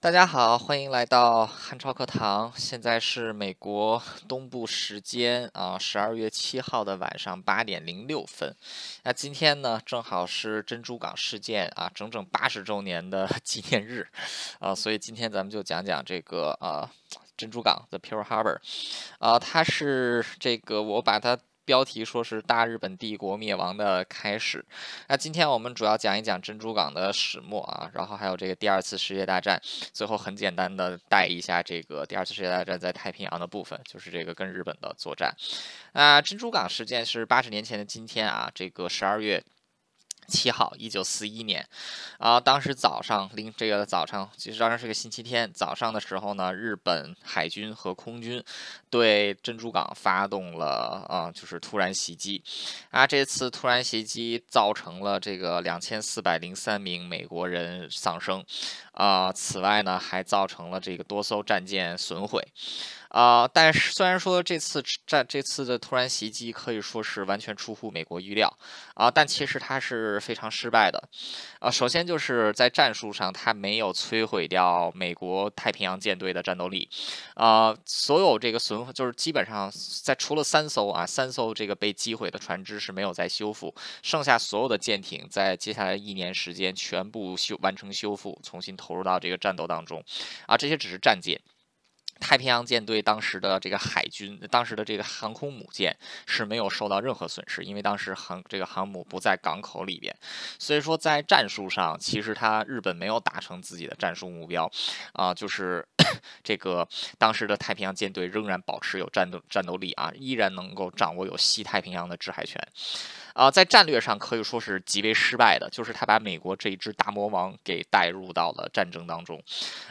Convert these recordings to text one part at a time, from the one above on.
大家好，欢迎来到汉超课堂。现在是美国 东部时间啊，十二月七号的晚上八点零六分。那今天呢，正好是珍珠港事件啊，整整八十周年的 纪念日啊，所以今天咱们就讲讲这个啊，珍珠港 The Pearl Harbor 啊，它是这个我把它。标题说是大日本帝国灭亡的开始。那今天我们主要讲一讲珍珠港的始末啊，然后还有这个第二次世界大战。最后很简单的带一下这个第二次世界大战在太平洋的部分，就是这个跟日本的作战。那珍珠港事件是八十年前的今天啊，这个十二月。七号，一九四一年，啊，当时早上，零这个早上，其实当时是个星期天，早上的时候呢，日本海军和空军对珍珠港发动了啊，就是突然袭击，啊，这次突然袭击造成了这个两千四百零三名美国人丧生，啊，此外呢，还造成了这个多艘战舰损毁。啊，但是虽然说这次战这次的突然袭击可以说是完全出乎美国预料啊，但其实它是非常失败的。啊，首先就是在战术上，它没有摧毁掉美国太平洋舰队的战斗力。啊，所有这个损就是基本上在除了三艘啊，三艘这个被击毁的船只是没有再修复，剩下所有的舰艇在接下来一年时间全部修完成修复，重新投入到这个战斗当中。啊，这些只是战舰。太平洋舰队当时的这个海军，当时的这个航空母舰是没有受到任何损失，因为当时航这个航母不在港口里边，所以说在战术上，其实他日本没有达成自己的战术目标，啊，就是 这个当时的太平洋舰队仍然保持有战斗战斗力啊，依然能够掌握有西太平洋的制海权。啊，在战略上可以说是极为失败的，就是他把美国这一只大魔王给带入到了战争当中。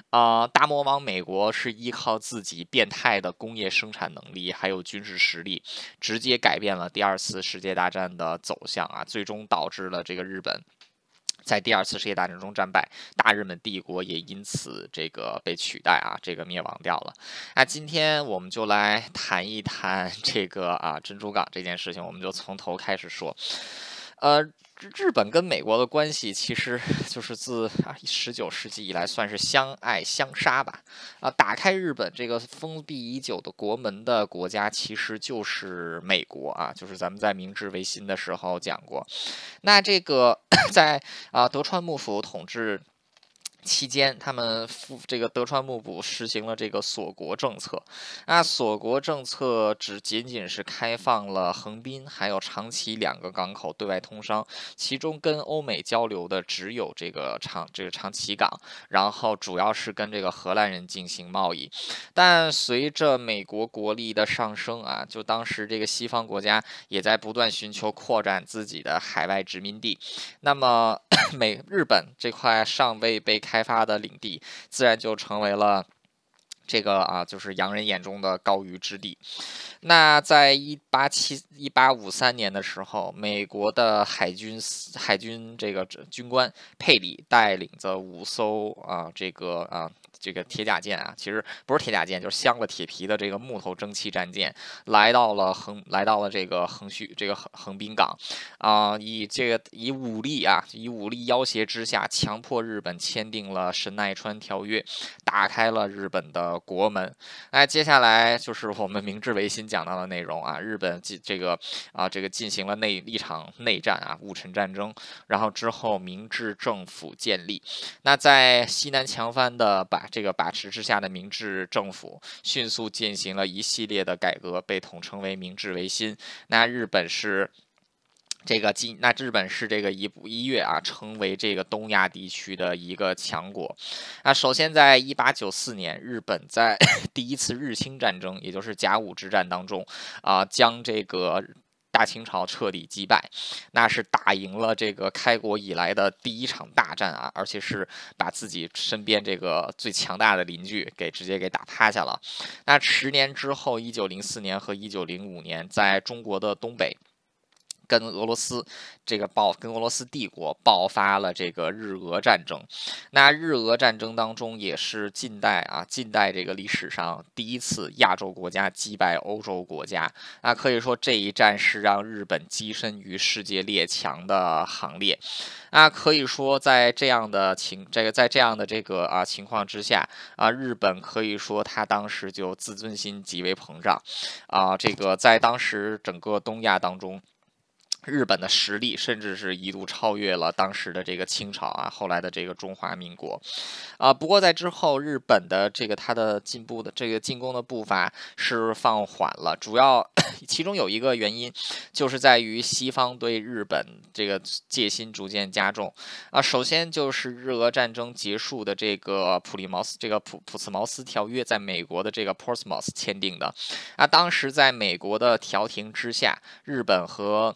啊，大魔王美国是依靠自己变态的工业生产能力，还有军事实力，直接改变了第二次世界大战的走向啊，最终导致了这个日本。在第二次世界大战中战败，大日本帝国也因此这个被取代啊，这个灭亡掉了。那今天我们就来谈一谈这个啊珍珠港这件事情，我们就从头开始说，呃。日本跟美国的关系，其实就是自十九世纪以来算是相爱相杀吧。啊，打开日本这个封闭已久的国门的国家，其实就是美国啊。就是咱们在明治维新的时候讲过，那这个 在啊德川幕府统治。期间，他们复这个德川幕府实行了这个锁国政策。那锁国政策只仅仅是开放了横滨还有长崎两个港口对外通商，其中跟欧美交流的只有这个长这个长崎港，然后主要是跟这个荷兰人进行贸易。但随着美国国力的上升啊，就当时这个西方国家也在不断寻求扩展自己的海外殖民地。那么 美日本这块尚未被开开发的领地，自然就成为了这个啊，就是洋人眼中的高于之地。那在一八七一八五三年的时候，美国的海军海军这个军官佩里带领着五艘啊，这个啊。这个铁甲舰啊，其实不是铁甲舰，就是镶了铁皮的这个木头蒸汽战舰，来到了横，来到了这个横须这个横横滨港，啊，以这个以武力啊，以武力要挟之下，强迫日本签订了神奈川条约，打开了日本的国门。哎，接下来就是我们明治维新讲到的内容啊，日本进这个啊，这个进行了内一场内战啊，戊辰战争，然后之后明治政府建立，那在西南强藩的把。这个把持之下的明治政府迅速进行了一系列的改革，被统称为明治维新。那日本是这个今，那日本是这个一一跃啊，成为这个东亚地区的一个强国。那首先在一八九四年，日本在 第一次日清战争，也就是甲午之战当中啊，将这个。大清朝彻底击败，那是打赢了这个开国以来的第一场大战啊！而且是把自己身边这个最强大的邻居给直接给打趴下了。那十年之后，一九零四年和一九零五年，在中国的东北。跟俄罗斯这个爆跟俄罗斯帝国爆发了这个日俄战争，那日俄战争当中也是近代啊近代这个历史上第一次亚洲国家击败欧洲国家，那可以说这一战是让日本跻身于世界列强的行列，那可以说在这样的情这个在这样的这个啊情况之下啊，日本可以说他当时就自尊心极为膨胀。啊，这个在当时整个东亚当中。日本的实力甚至是一度超越了当时的这个清朝啊，后来的这个中华民国，啊，不过在之后，日本的这个它的进步的这个进攻的步伐是放缓了，主要 其中有一个原因，就是在于西方对日本这个戒心逐渐加重。啊。首先就是日俄战争结束的这个普利茅斯这个普普茨茅斯条约，在美国的这个 Portsmouth 签订的。啊，当时在美国的调停之下，日本和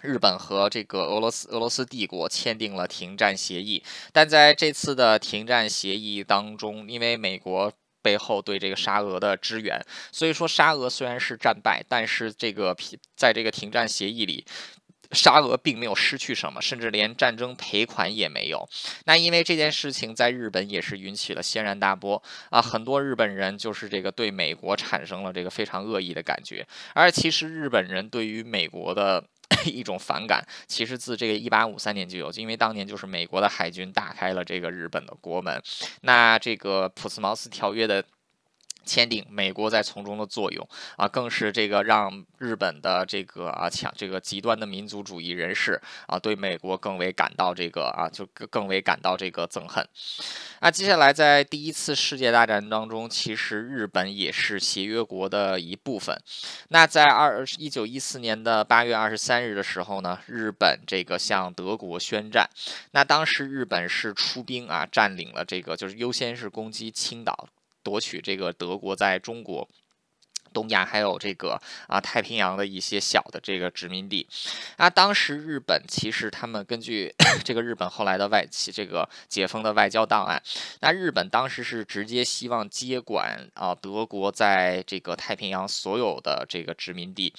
日本和这个俄罗斯俄罗斯帝国签订了停战协议，但在这次的停战协议当中，因为美国背后对这个沙俄的支援，所以说沙俄虽然是战败，但是这个在这个停战协议里，沙俄并没有失去什么，甚至连战争赔款也没有。那因为这件事情在日本也是引起了轩然大波啊，很多日本人就是这个对美国产生了这个非常恶意的感觉，而其实日本人对于美国的。一种反感，其实自这个一八五三年就有，因为当年就是美国的海军打开了这个日本的国门，那这个普斯茅斯条约的。签订，美国在从中的作用啊，更是这个让日本的这个啊强这个极端的民族主义人士啊，对美国更为感到这个啊，就更更为感到这个憎恨。那接下来在第一次世界大战当中，其实日本也是协约国的一部分。那在二一九一四年的八月二十三日的时候呢，日本这个向德国宣战。那当时日本是出兵啊，占领了这个，就是优先是攻击青岛。夺取这个德国在中国。东亚还有这个啊太平洋的一些小的这个殖民地，啊，当时日本其实他们根据 这个日本后来的外企这个解封的外交档案，那日本当时是直接希望接管啊德国在这个太平洋所有的这个殖民地，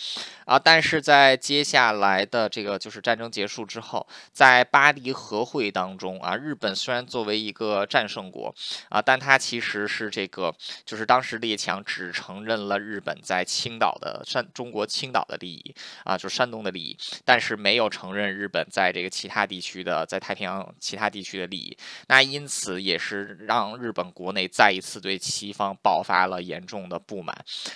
啊，但是在接下来的这个就是战争结束之后，在巴黎和会当中啊，日本虽然作为一个战胜国啊，但它其实是这个就是当时列强只承认了日。日本在青岛的山，中国青岛的利益啊，就是山东的利益，但是没有承认日本在这个其他地区的，在太平洋其他地区的利益。那因此也是让日本国内再一次对西方爆发了严重的不满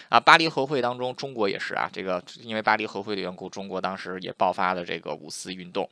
啊。巴黎和会当中，中国也是啊，这个因为巴黎和会的缘故，中国当时也爆发了这个五四运动。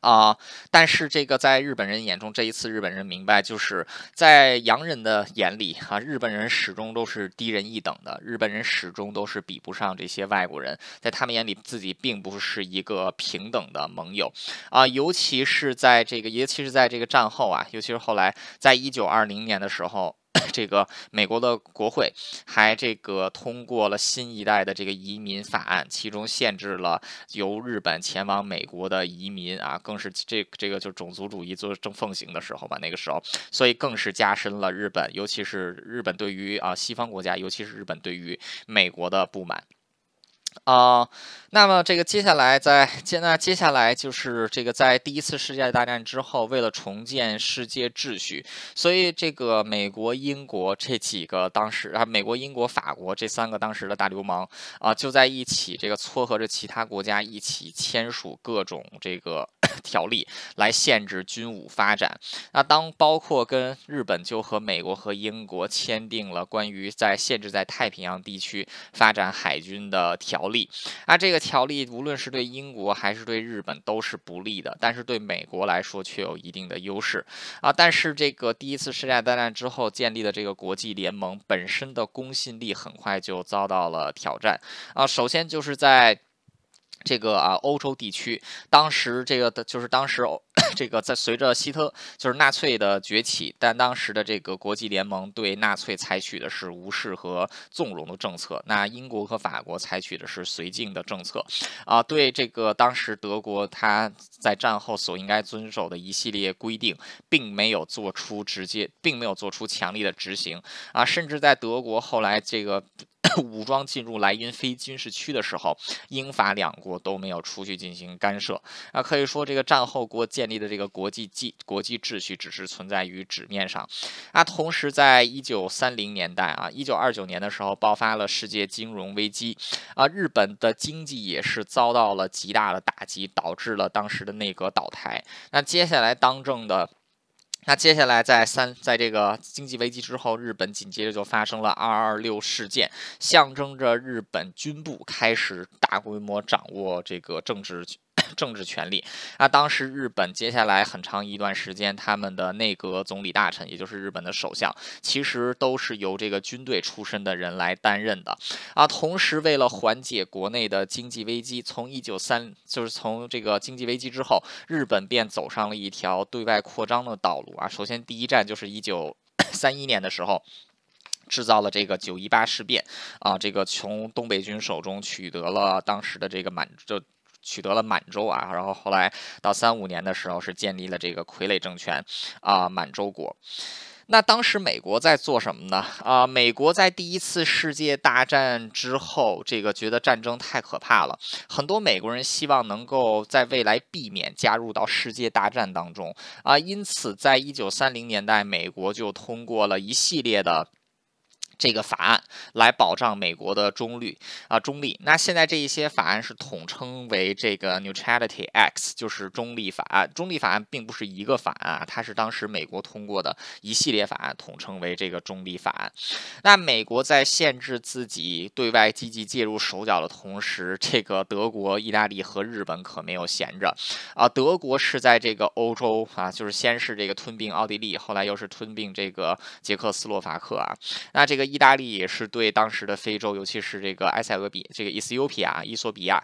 啊，但是这个在日本人眼中，这一次日本人明白，就是在洋人的眼里啊，日本人始终都是低人一等的，日本人始终都是比不上这些外国人，在他们眼里，自己并不是一个平等的盟友啊，尤其是在这个，尤其是在这个战后啊，尤其是后来，在一九二零年的时候。这个美国的国会还这个通过了新一代的这个移民法案，其中限制了由日本前往美国的移民啊，更是这这个就种族主义做正奉行的时候吧，那个时候，所以更是加深了日本，尤其是日本对于啊西方国家，尤其是日本对于美国的不满。啊，那么这个接下来在接那接下来就是这个在第一次世界大战之后，为了重建世界秩序，所以这个美国、英国这几个当时啊，美国、英国、法国这三个当时的大流氓啊，就在一起这个撮合着其他国家一起签署各种这个 条例来限制军武发展。那当包括跟日本就和美国和英国签订了关于在限制在太平洋地区发展海军的条。条例啊，这个条例无论是对英国还是对日本都是不利的，但是对美国来说却有一定的优势啊。但是这个第一次世界大战之后建立的这个国际联盟本身的公信力很快就遭到了挑战啊。首先就是在。这个啊，欧洲地区当时这个的就是当时欧这个在随着希特就是纳粹的崛起，但当时的这个国际联盟对纳粹采取的是无视和纵容的政策，那英国和法国采取的是绥靖的政策，啊，对这个当时德国他在战后所应该遵守的一系列规定，并没有做出直接，并没有做出强力的执行，啊，甚至在德国后来这个。武装进入莱茵非军事区的时候，英法两国都没有出去进行干涉啊，可以说这个战后国建立的这个国际纪国际秩序只是存在于纸面上啊。同时，在一九三零年代啊，一九二九年的时候爆发了世界金融危机啊，日本的经济也是遭到了极大的打击，导致了当时的内阁倒台。那接下来当政的。那接下来，在三在这个经济危机之后，日本紧接着就发生了二二六事件，象征着日本军部开始大规模掌握这个政治。政治权力啊，当时日本接下来很长一段时间，他们的内阁总理大臣，也就是日本的首相，其实都是由这个军队出身的人来担任的啊。同时，为了缓解国内的经济危机，从一九三就是从这个经济危机之后，日本便走上了一条对外扩张的道路啊。首先，第一站就是一九三一年的时候，制造了这个九一八事变啊，这个从东北军手中取得了当时的这个满就。取得了满洲啊，然后后来到三五年的时候是建立了这个傀儡政权啊，满洲国。那当时美国在做什么呢？啊，美国在第一次世界大战之后，这个觉得战争太可怕了，很多美国人希望能够在未来避免加入到世界大战当中啊，因此在一九三零年代，美国就通过了一系列的。这个法案来保障美国的中立啊中立。那现在这一些法案是统称为这个 Neutrality Act，就是中立法案。中立法案并不是一个法案啊，它是当时美国通过的一系列法案，统称为这个中立法案。那美国在限制自己对外积极介入手脚的同时，这个德国、意大利和日本可没有闲着啊。德国是在这个欧洲啊，就是先是这个吞并奥地利，后来又是吞并这个捷克斯洛伐克啊。那这个。意大利也是对当时的非洲，尤其是这个埃塞俄比、这个伊斯尤比亚、伊索比亚，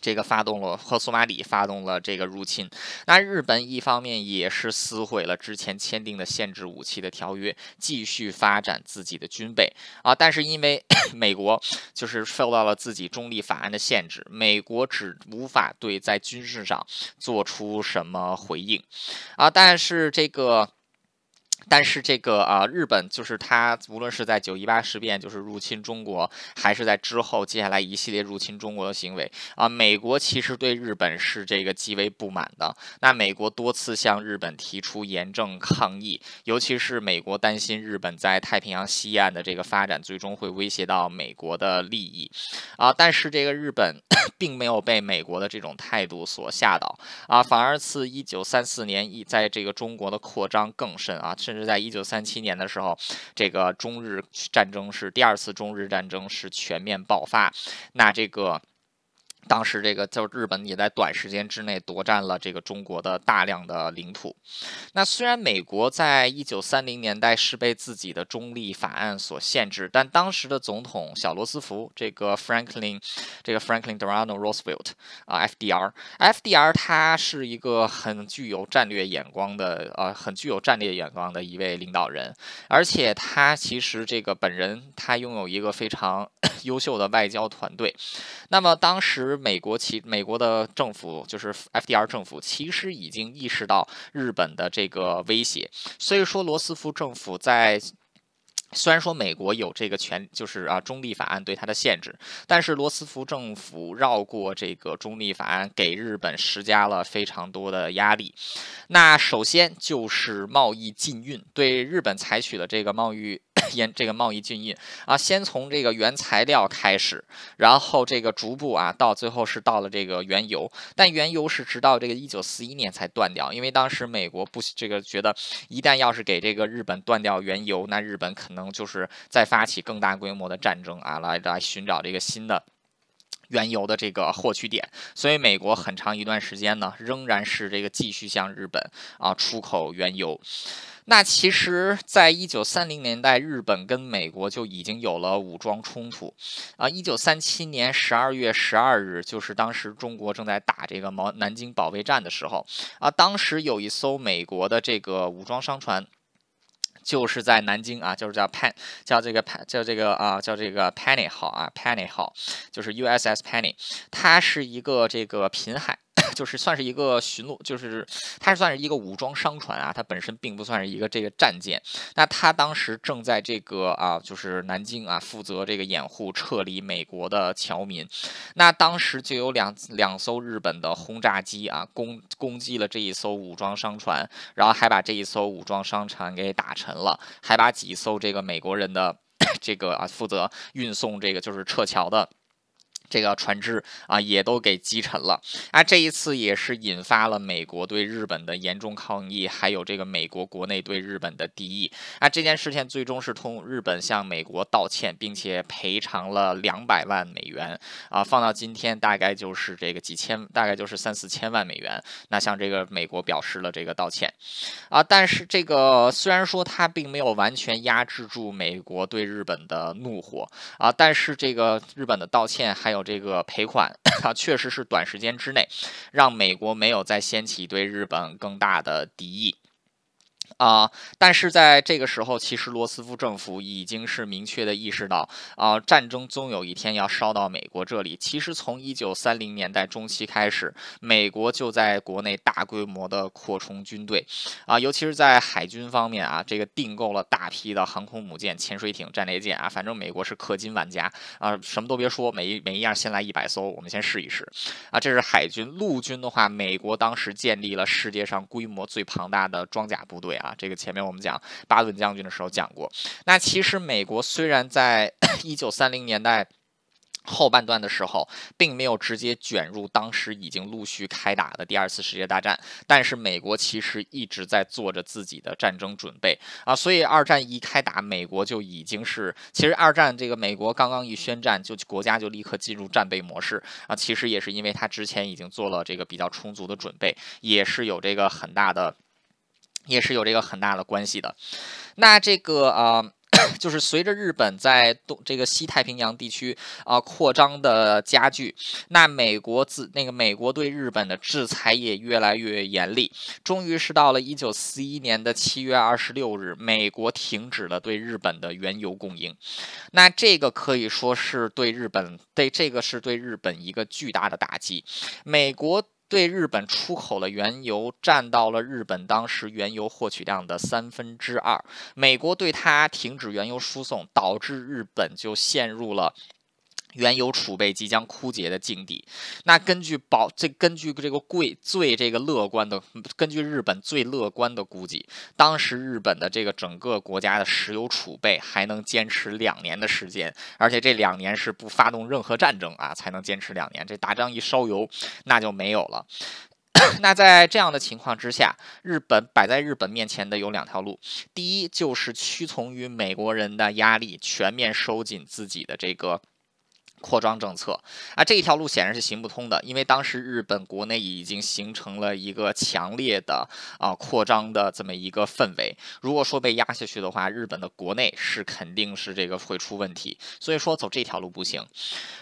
这个发动了和索马里发动了这个入侵。那日本一方面也是撕毁了之前签订的限制武器的条约，继续发展自己的军备啊。但是因为 美国就是受到了自己中立法案的限制，美国只无法对在军事上做出什么回应啊。但是这个。但是这个啊，日本就是它，无论是在九一八事变，就是入侵中国，还是在之后接下来一系列入侵中国的行为啊，美国其实对日本是这个极为不满的。那美国多次向日本提出严正抗议，尤其是美国担心日本在太平洋西岸的这个发展，最终会威胁到美国的利益啊。但是这个日本 并没有被美国的这种态度所吓倒啊，反而自一九三四年一在这个中国的扩张更甚啊。甚至在一九三七年的时候，这个中日战争是第二次中日战争是全面爆发，那这个。当时这个就日本也在短时间之内夺占了这个中国的大量的领土。那虽然美国在一九三零年代是被自己的中立法案所限制，但当时的总统小罗斯福，这个 Franklin，这个 Franklin Delano Roosevelt 啊，FDR，FDR 他是一个很具有战略眼光的，呃，很具有战略眼光的一位领导人，而且他其实这个本人他拥有一个非常 优秀的外交团队。那么当时。美国其美国的政府就是 FDR 政府，其实已经意识到日本的这个威胁，所以说罗斯福政府在。虽然说美国有这个权，就是啊中立法案对它的限制，但是罗斯福政府绕过这个中立法案，给日本施加了非常多的压力。那首先就是贸易禁运，对日本采取了这个贸易严这个贸易禁运啊，先从这个原材料开始，然后这个逐步啊到最后是到了这个原油，但原油是直到这个一九四一年才断掉，因为当时美国不这个觉得一旦要是给这个日本断掉原油，那日本可能。能就是再发起更大规模的战争啊，来来寻找这个新的原油的这个获取点。所以美国很长一段时间呢，仍然是这个继续向日本啊出口原油。那其实，在一九三零年代，日本跟美国就已经有了武装冲突啊。一九三七年十二月十二日，就是当时中国正在打这个毛南京保卫战的时候啊，当时有一艘美国的这个武装商船。就是在南京啊，就是叫 Pan，叫这个 Pan，叫这个啊，叫这个 Penny 号啊，Penny 号，就是 USS Penny，它是一个这个贫海 就是算是一个巡逻，就是它算是一个武装商船啊，它本身并不算是一个这个战舰。那它当时正在这个啊，就是南京啊，负责这个掩护撤离美国的侨民。那当时就有两两艘日本的轰炸机啊，攻攻击了这一艘武装商船，然后还把这一艘武装商船给打沉了，还把几艘这个美国人的 这个啊，负责运送这个就是撤侨的。这个船只啊，也都给击沉了啊！这一次也是引发了美国对日本的严重抗议，还有这个美国国内对日本的敌意啊！这件事情最终是通日本向美国道歉，并且赔偿了两百万美元啊！放到今天，大概就是这个几千，大概就是三四千万美元。那向这个美国表示了这个道歉啊！但是这个虽然说他并没有完全压制住美国对日本的怒火啊，但是这个日本的道歉还有。这个赔款啊，确实是短时间之内让美国没有再掀起对日本更大的敌意。啊！但是在这个时候，其实罗斯福政府已经是明确的意识到，啊，战争终有一天要烧到美国这里。其实从一九三零年代中期开始，美国就在国内大规模的扩充军队，啊，尤其是在海军方面啊，这个订购了大批的航空母舰、潜水艇、战列舰啊，反正美国是氪金玩家啊，什么都别说，每一每一样先来一百艘，我们先试一试。啊，这是海军。陆军的话，美国当时建立了世界上规模最庞大的装甲部队啊。这个前面我们讲巴顿将军的时候讲过。那其实美国虽然在 一九三零年代后半段的时候，并没有直接卷入当时已经陆续开打的第二次世界大战，但是美国其实一直在做着自己的战争准备啊。所以二战一开打，美国就已经是其实二战这个美国刚刚一宣战，就国家就立刻进入战备模式啊。其实也是因为他之前已经做了这个比较充足的准备，也是有这个很大的。也是有这个很大的关系的，那这个啊，就是随着日本在东这个西太平洋地区啊扩张的加剧，那美国自那个美国对日本的制裁也越来越严厉，终于是到了一九四一年的七月二十六日，美国停止了对日本的原油供应，那这个可以说是对日本对这个是对日本一个巨大的打击，美国。对日本出口了原油占到了日本当时原油获取量的三分之二，美国对它停止原油输送，导致日本就陷入了。原油储备即将枯竭的境地，那根据保这根据这个贵最这个乐观的，根据日本最乐观的估计，当时日本的这个整个国家的石油储备还能坚持两年的时间，而且这两年是不发动任何战争啊，才能坚持两年。这打仗一烧油，那就没有了。那在这样的情况之下，日本摆在日本面前的有两条路，第一就是屈从于美国人的压力，全面收紧自己的这个。扩张政策啊，这一条路显然是行不通的，因为当时日本国内已经形成了一个强烈的啊扩张的这么一个氛围。如果说被压下去的话，日本的国内是肯定是这个会出问题。所以说走这条路不行。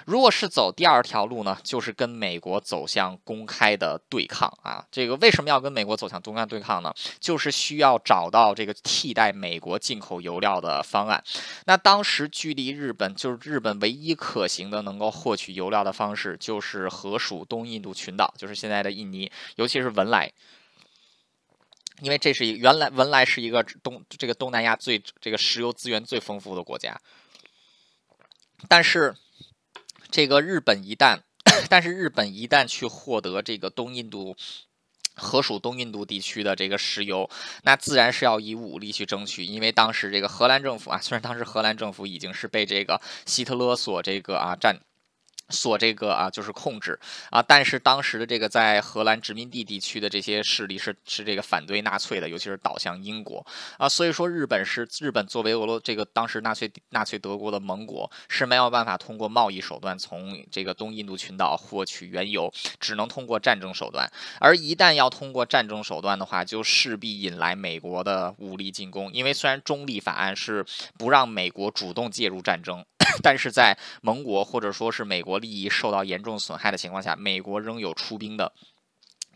如果是走第二条路呢，就是跟美国走向公开的对抗啊。这个为什么要跟美国走向公开对抗呢？就是需要找到这个替代美国进口油料的方案。那当时距离日本就是日本唯一可行。的能够获取油料的方式就是河属东印度群岛，就是现在的印尼，尤其是文莱，因为这是一原来文莱是一个东这个东南亚最这个石油资源最丰富的国家。但是这个日本一旦，但是日本一旦去获得这个东印度和属东印度地区的这个石油，那自然是要以武力去争取，因为当时这个荷兰政府啊，虽然当时荷兰政府已经是被这个希特勒所这个啊占。所这个啊，就是控制。啊，但是当时的这个在荷兰殖民地地区的这些势力是是这个反对纳粹的，尤其是倒向英国。啊，所以说日本是日本作为俄罗这个当时纳粹纳粹德国的盟国是没有办法通过贸易手段从这个东印度群岛获取原油，只能通过战争手段，而一旦要通过战争手段的话，就势必引来美国的武力进攻，因为虽然中立法案是不让美国主动介入战争。但是在盟国或者说是美国利益受到严重损害的情况下，美国仍有出兵的。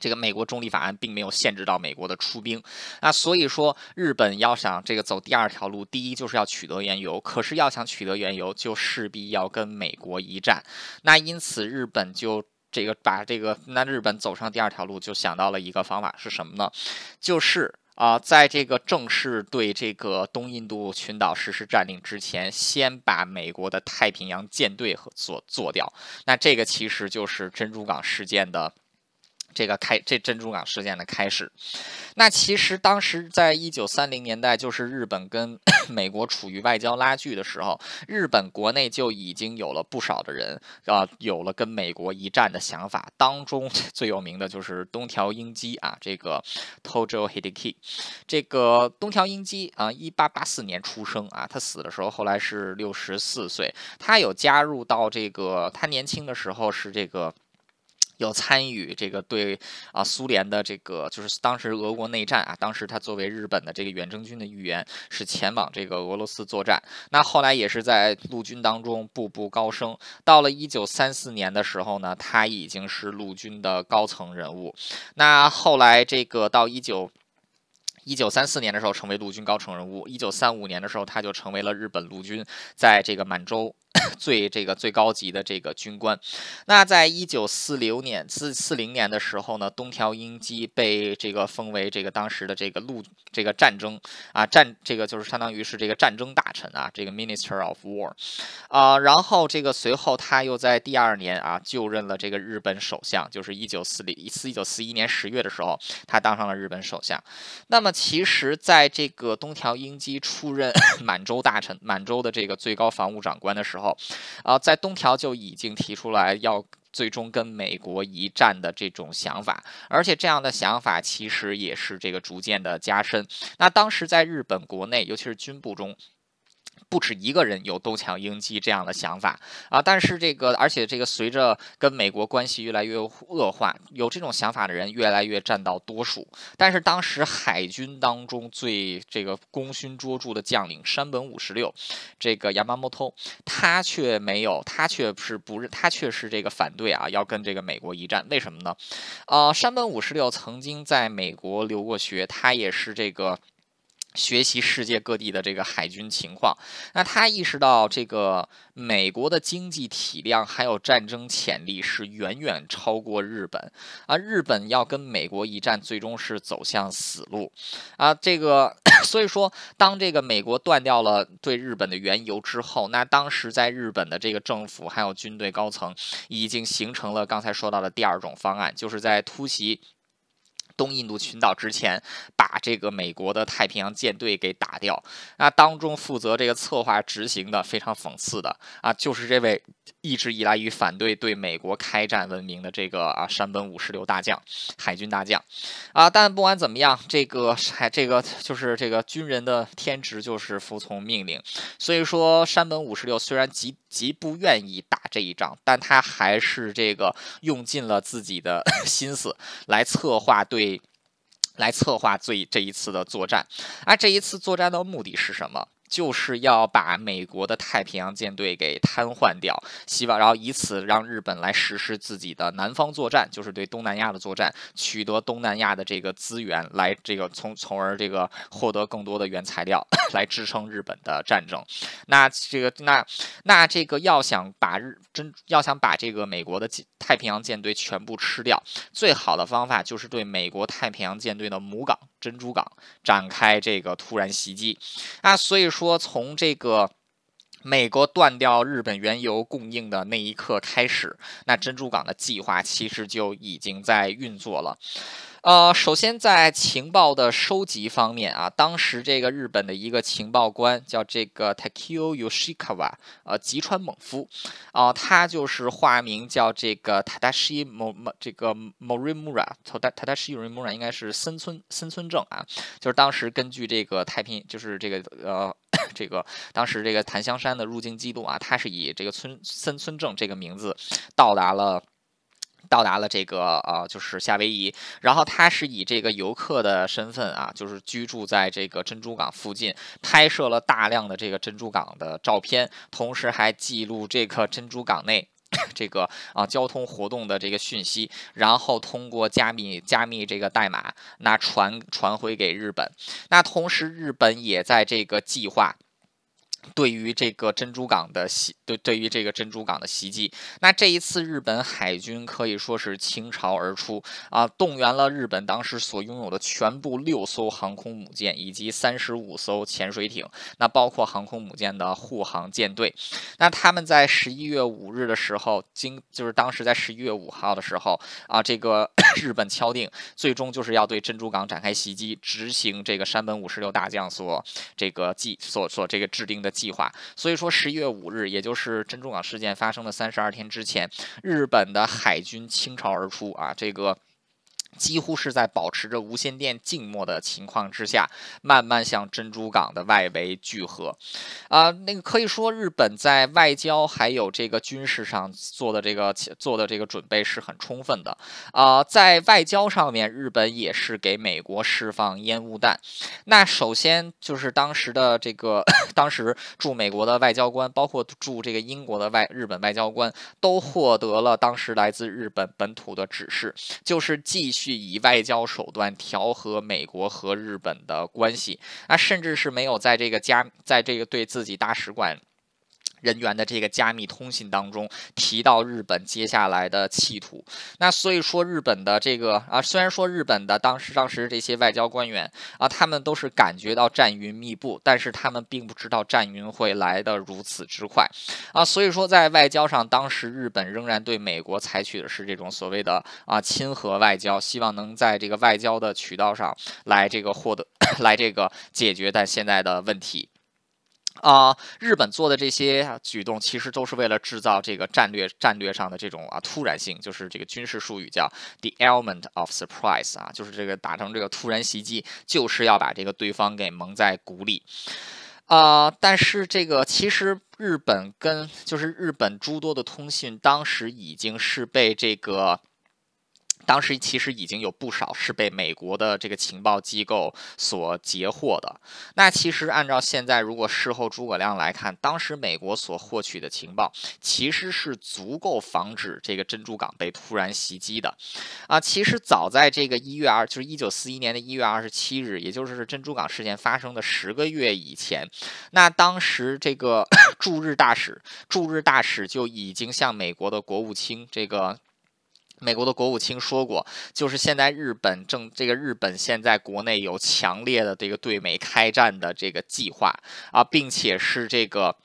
这个美国中立法案并没有限制到美国的出兵。那所以说，日本要想这个走第二条路，第一就是要取得原油。可是要想取得原油，就势必要跟美国一战。那因此，日本就这个把这个那日本走上第二条路，就想到了一个方法是什么呢？就是啊，在这个正式对这个东印度群岛实施占领之前，先把美国的太平洋舰队和做做掉。那这个其实就是珍珠港事件的。这个开这珍珠港事件的开始，那其实当时在一九三零年代，就是日本跟 美国处于外交拉锯的时候，日本国内就已经有了不少的人啊，有了跟美国一战的想法。当中 最有名的就是东条英机啊，这个 Tojo Hideki，这个东条英机啊，一八八四年出生啊，他死的时候后来是六十四岁，他有加入到这个，他年轻的时候是这个。有参与这个对啊苏联的这个就是当时俄国内战啊，当时他作为日本的这个远征军的一员，是前往这个俄罗斯作战。那后来也是在陆军当中步步高升。到了一九三四年的时候呢，他已经是陆军的高层人物。那后来这个到一九一九三四年的时候，成为陆军高层人物。一九三五年的时候，他就成为了日本陆军在这个满洲。最这个最高级的这个军官，那在一九四六年四四零年的时候呢，东条英机被这个封为这个当时的这个陆这个战争啊战这个就是相当于是这个战争大臣啊，这个 Minister of War 啊，然后这个随后他又在第二年啊就任了这个日本首相，就是一九四零一四一九四一年十月的时候，他当上了日本首相。那么其实在这个东条英机出任 满洲大臣、满洲的这个最高防务长官的时候。啊，在东条就已经提出来要最终跟美国一战的这种想法，而且这样的想法其实也是这个逐渐的加深。那当时在日本国内，尤其是军部中。不止一个人有东墙英机这样的想法啊，但是这个，而且这个随着跟美国关系越来越恶化，有这种想法的人越来越占到多数。但是当时海军当中最这个功勋卓著的将领山本五十六，这个亚麻木头，他却没有，他却是不是，他却是这个反对啊，要跟这个美国一战。为什么呢？呃，山本五十六曾经在美国留过学，他也是这个。学习世界各地的这个海军情况，那他意识到这个美国的经济体量还有战争潜力是远远超过日本，啊，日本要跟美国一战，最终是走向死路，啊，这个 所以说，当这个美国断掉了对日本的原油之后，那当时在日本的这个政府还有军队高层已经形成了刚才说到的第二种方案，就是在突袭。东印度群岛之前，把这个美国的太平洋舰队给打掉。那当中负责这个策划执行的，非常讽刺的啊，就是这位一直以来与反对对美国开战闻名的这个啊山本五十六大将，海军大将啊。但不管怎么样，这个还这个就是这个军人的天职就是服从命令。所以说，山本五十六虽然极极不愿意打这一仗，但他还是这个用尽了自己的 心思来策划对。来策划最这一次的作战，而这一次作战的目的是什么？就是要把美国的太平洋舰队给瘫痪掉，希望然后以此让日本来实施自己的南方作战，就是对东南亚的作战，取得东南亚的这个资源，来这个从从而这个获得更多的原材料 来支撑日本的战争。那这个那那这个要想把日真要想把这个美国的太平洋舰队全部吃掉，最好的方法就是对美国太平洋舰队的母港珍珠港展开这个突然袭击啊，所以说。说从这个美国断掉日本原油供应的那一刻开始，那珍珠港的计划其实就已经在运作了。呃，首先在情报的收集方面啊，当时这个日本的一个情报官叫这个 Takio Yoshikawa，呃，吉川猛夫，啊，他就是化名叫这个 Tadashi Mo 这个 Morimura，Tadashi Morimura 应该是森村森村正啊，就是当时根据这个太平，就是这个呃，这个当时这个檀香山的入境记录啊，他是以这个村森村正这个名字到达了。到达了这个呃，就是夏威夷，然后他是以这个游客的身份啊，就是居住在这个珍珠港附近，拍摄了大量的这个珍珠港的照片，同时还记录这个珍珠港内 这个啊交通活动的这个讯息，然后通过加密加密这个代码，那传传回给日本，那同时日本也在这个计划。对于这个珍珠港的袭，对对于这个珍珠港的袭击，那这一次日本海军可以说是倾巢而出啊，动员了日本当时所拥有的全部六艘航空母舰以及三十五艘潜水艇，那包括航空母舰的护航舰队。那他们在十一月五日的时候，经就是当时在十一月五号的时候啊，这个 日本敲定，最终就是要对珍珠港展开袭击，执行这个山本五十六大将所这个计所所这个制定的。计划，所以说十一月五日，也就是珍珠港事件发生的三十二天之前，日本的海军倾巢而出啊，这个。几乎是在保持着无线电静默的情况之下，慢慢向珍珠港的外围聚合，啊，那个可以说日本在外交还有这个军事上做的这个做的这个准备是很充分的，啊，在外交上面，日本也是给美国释放烟雾弹。那首先就是当时的这个 当时驻美国的外交官，包括驻这个英国的外日本外交官，都获得了当时来自日本本土的指示，就是继续。去以外交手段调和美国和日本的关系，啊，甚至是没有在这个加，在这个对自己大使馆。人员的这个加密通信当中提到日本接下来的企图，那所以说日本的这个啊，虽然说日本的当时当时这些外交官员啊，他们都是感觉到战云密布，但是他们并不知道战云会来的如此之快啊，所以说在外交上，当时日本仍然对美国采取的是这种所谓的啊亲和外交，希望能在这个外交的渠道上来这个获得 来这个解决但现在的问题。啊，日本做的这些举动，其实都是为了制造这个战略战略上的这种啊突然性，就是这个军事术语叫 the element of surprise 啊，就是这个打成这个突然袭击，就是要把这个对方给蒙在鼓里。啊，但是这个其实日本跟就是日本诸多的通讯，当时已经是被这个。当时其实已经有不少是被美国的这个情报机构所截获的。那其实按照现在如果事后诸葛亮来看，当时美国所获取的情报其实是足够防止这个珍珠港被突然袭击的。啊，其实早在这个一月二，就是一九四一年的一月二十七日，也就是珍珠港事件发生的十个月以前，那当时这个 驻日大使驻日大使就已经向美国的国务卿这个。美国的国务卿说过，就是现在日本正这个日本现在国内有强烈的这个对美开战的这个计划啊，并且是这个。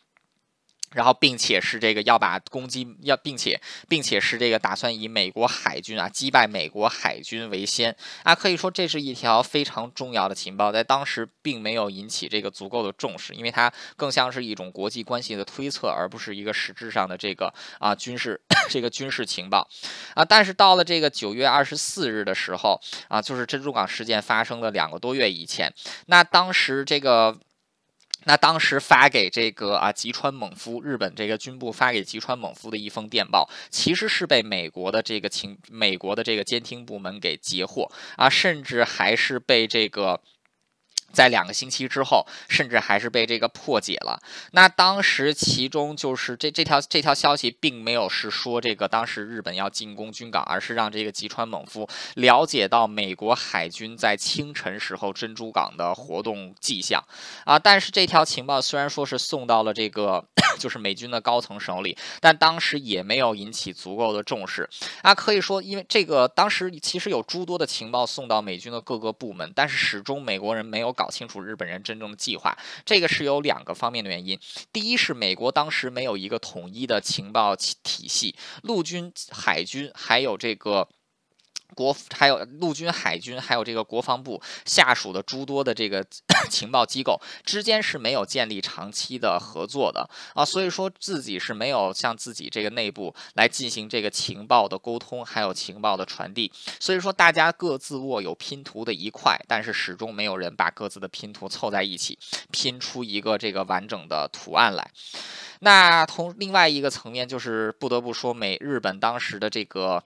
然后，并且是这个要把攻击要，并且，并且是这个打算以美国海军啊击败美国海军为先啊，可以说这是一条非常重要的情报，在当时并没有引起这个足够的重视，因为它更像是一种国际关系的推测，而不是一个实质上的这个啊军事 这个军事情报啊。但是到了这个九月二十四日的时候啊，就是珍珠港事件发生的两个多月以前，那当时这个。那当时发给这个啊吉川猛夫，日本这个军部发给吉川猛夫的一封电报，其实是被美国的这个情美国的这个监听部门给截获啊，甚至还是被这个。在两个星期之后，甚至还是被这个破解了。那当时其中就是这这条这条消息，并没有是说这个当时日本要进攻军港，而是让这个吉川猛夫了解到美国海军在清晨时候珍珠港的活动迹象啊。但是这条情报虽然说是送到了这个 就是美军的高层手里，但当时也没有引起足够的重视啊。可以说，因为这个当时其实有诸多的情报送到美军的各个部门，但是始终美国人没有。搞搞清楚日本人真正的计划，这个是有两个方面的原因。第一是美国当时没有一个统一的情报体系，陆军、海军还有这个。国还有陆军、海军，还有这个国防部下属的诸多的这个 情报机构之间是没有建立长期的合作的啊，所以说自己是没有向自己这个内部来进行这个情报的沟通，还有情报的传递，所以说大家各自握有拼图的一块，但是始终没有人把各自的拼图凑在一起，拼出一个这个完整的图案来。那同另外一个层面就是不得不说美日本当时的这个。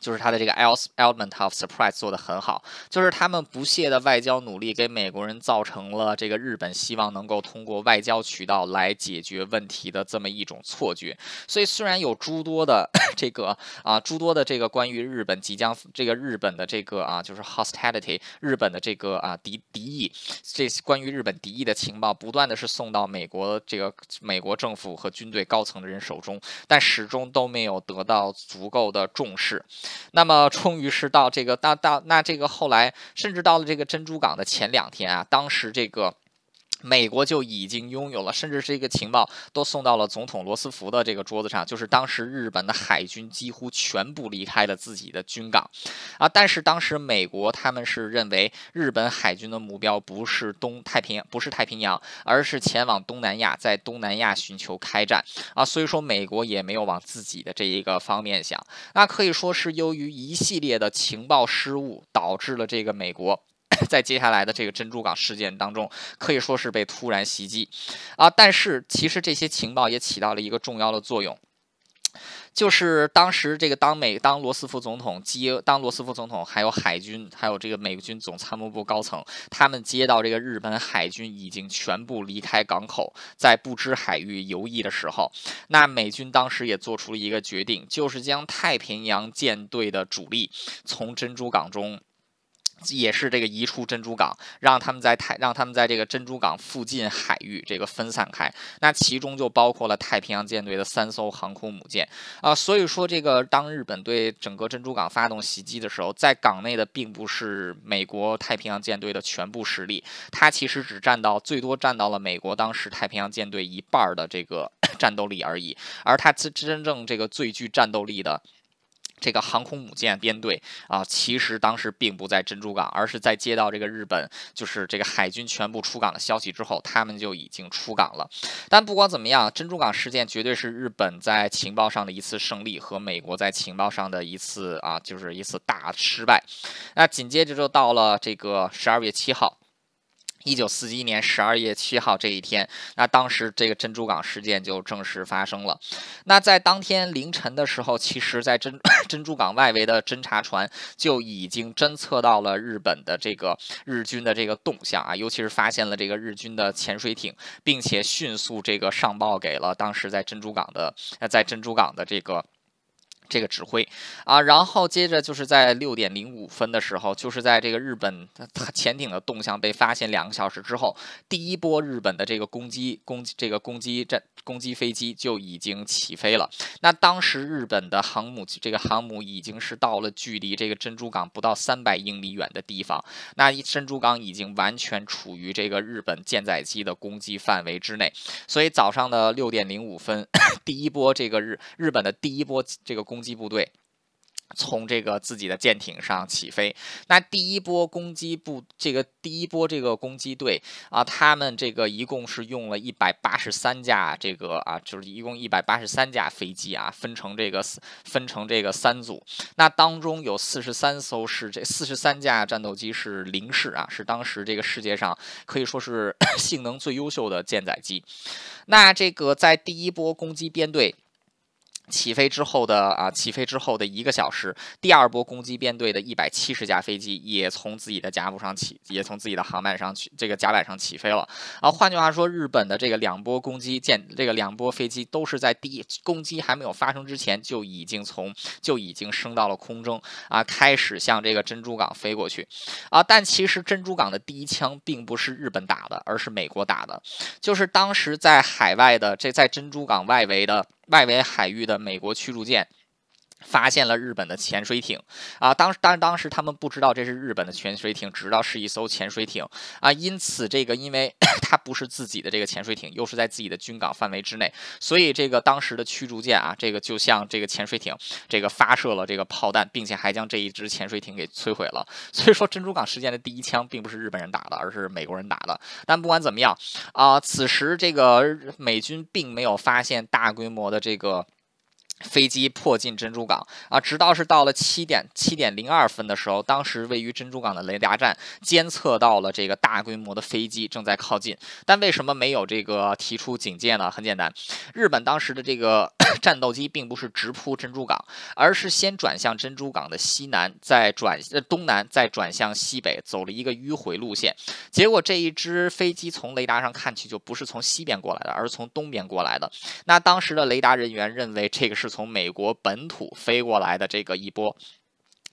就是他的这个 element of surprise 做的很好，就是他们不懈的外交努力给美国人造成了这个日本希望能够通过外交渠道来解决问题的这么一种错觉。所以虽然有诸多的 这个啊诸多的这个关于日本即将这个日本的这个啊就是 hostility 日本的这个啊敌敌意这关于日本敌意的情报不断的是送到美国这个美国政府和军队高层的人手中，但始终都没有得到足够的重视。那么，终于是到这个到到那这个后来，甚至到了这个珍珠港的前两天啊，当时这个。美国就已经拥有了，甚至是一个情报都送到了总统罗斯福的这个桌子上，就是当时日本的海军几乎全部离开了自己的军港，啊，但是当时美国他们是认为日本海军的目标不是东太平洋，不是太平洋，而是前往东南亚，在东南亚寻求开战，啊，所以说美国也没有往自己的这一个方面想，那可以说是由于一系列的情报失误，导致了这个美国。在接下来的这个珍珠港事件当中，可以说是被突然袭击，啊，但是其实这些情报也起到了一个重要的作用，就是当时这个当美当罗斯福总统接当罗斯福总统还有海军还有这个美军总参谋部高层，他们接到这个日本海军已经全部离开港口，在不知海域游弋的时候，那美军当时也做出了一个决定，就是将太平洋舰队的主力从珍珠港中。也是这个移出珍珠港，让他们在太让他们在这个珍珠港附近海域这个分散开。那其中就包括了太平洋舰队的三艘航空母舰啊。所以说，这个当日本对整个珍珠港发动袭击的时候，在港内的并不是美国太平洋舰队的全部实力，它其实只占到最多占到了美国当时太平洋舰队一半的这个 战斗力而已。而它真真正这个最具战斗力的。这个航空母舰编队啊，其实当时并不在珍珠港，而是在接到这个日本就是这个海军全部出港的消息之后，他们就已经出港了。但不管怎么样，珍珠港事件绝对是日本在情报上的一次胜利，和美国在情报上的一次啊，就是一次大失败。那紧接着就到了这个十二月七号。一九四一年十二月七号这一天，那当时这个珍珠港事件就正式发生了。那在当天凌晨的时候，其实，在珍 珍珠港外围的侦察船就已经侦测到了日本的这个日军的这个动向啊，尤其是发现了这个日军的潜水艇，并且迅速这个上报给了当时在珍珠港的在珍珠港的这个。这个指挥啊，然后接着就是在六点零五分的时候，就是在这个日本潜艇的动向被发现两个小时之后，第一波日本的这个攻击攻击这个攻击战攻击飞机就已经起飞了。那当时日本的航母这个航母已经是到了距离这个珍珠港不到三百英里远的地方，那珍珠港已经完全处于这个日本舰载机的攻击范围之内。所以早上的六点零五分，第一波这个日日本的第一波这个攻。攻击部队从这个自己的舰艇上起飞，那第一波攻击部，这个第一波这个攻击队啊，他们这个一共是用了一百八十三架，这个啊，就是一共一百八十三架飞机啊，分成这个分成这个三组，那当中有四十三艘是这四十三架战斗机是零式啊，是当时这个世界上可以说是 性能最优秀的舰载机，那这个在第一波攻击编队。起飞之后的啊，起飞之后的一个小时，第二波攻击编队的一百七十架飞机也从自己的甲板上起，也从自己的航板上去这个甲板上起飞了啊。换句话说，日本的这个两波攻击舰，这个两波飞机都是在第一攻击还没有发生之前就已经从就已经升到了空中啊，开始向这个珍珠港飞过去啊。但其实珍珠港的第一枪并不是日本打的，而是美国打的，就是当时在海外的这在珍珠港外围的。外围海域的美国驱逐舰。发现了日本的潜水艇啊，当时当当时他们不知道这是日本的潜水艇，只知道是一艘潜水艇啊。因此，这个因为 它不是自己的这个潜水艇，又是在自己的军港范围之内，所以这个当时的驱逐舰啊，这个就向这个潜水艇这个发射了这个炮弹，并且还将这一支潜水艇给摧毁了。所以说，珍珠港事件的第一枪并不是日本人打的，而是美国人打的。但不管怎么样啊，此时这个美军并没有发现大规模的这个。飞机迫近珍珠港啊，直到是到了七点七点零二分的时候，当时位于珍珠港的雷达站监测到了这个大规模的飞机正在靠近。但为什么没有这个提出警戒呢？很简单，日本当时的这个战斗机并不是直扑珍珠港，而是先转向珍珠港的西南，再转东南，再转向西北，走了一个迂回路线。结果这一支飞机从雷达上看去就不是从西边过来的，而是从东边过来的。那当时的雷达人员认为这个是从美国本土飞过来的这个一波。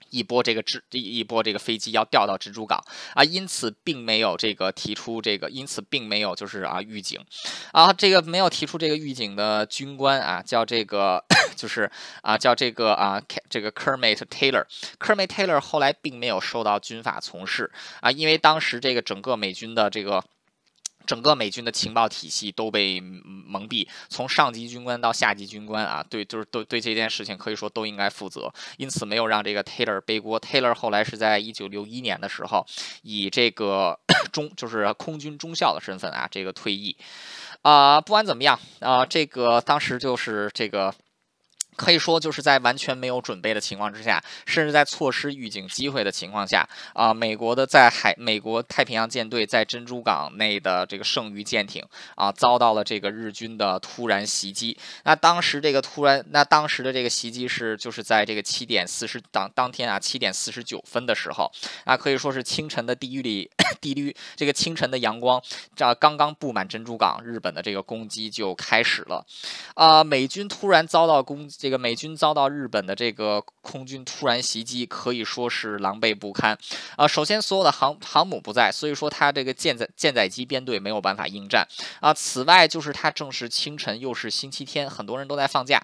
一波这个蜘一一波这个飞机要掉到珍珠港。啊，因此并没有这个提出这个，因此并没有就是啊预警。啊，这个没有提出这个预警的军官啊，叫这个 就是啊叫这个啊这个 Kermit Taylor，Kermit Taylor 后来并没有受到军法从事。啊，因为当时这个整个美军的这个。整个美军的情报体系都被蒙蔽，从上级军官到下级军官啊，对，就是都对这件事情可以说都应该负责，因此没有让这个 Taylor 背锅。Taylor 后来是在一九六一年的时候，以这个 中就是空军中校的身份啊，这个退役。啊，不管怎么样啊，这个当时就是这个。可以说，就是在完全没有准备的情况之下，甚至在错失预警机会的情况下，啊，美国的在海，美国太平洋舰队在珍珠港内的这个剩余舰艇啊，遭到了这个日军的突然袭击。那当时这个突然，那当时的这个袭击是，就是在这个七点四十当当天啊，七点四十九分的时候，啊，可以说是清晨的地狱里，地狱这个清晨的阳光，这刚刚布满珍珠港，日本的这个攻击就开始了。啊，美军突然遭到攻击。这个美军遭到日本的这个空军突然袭击，可以说是狼狈不堪啊！首先，所有的航航母不在，所以说它这个舰载舰载机编队没有办法应战啊。此外，就是它正是清晨，又是星期天，很多人都在放假。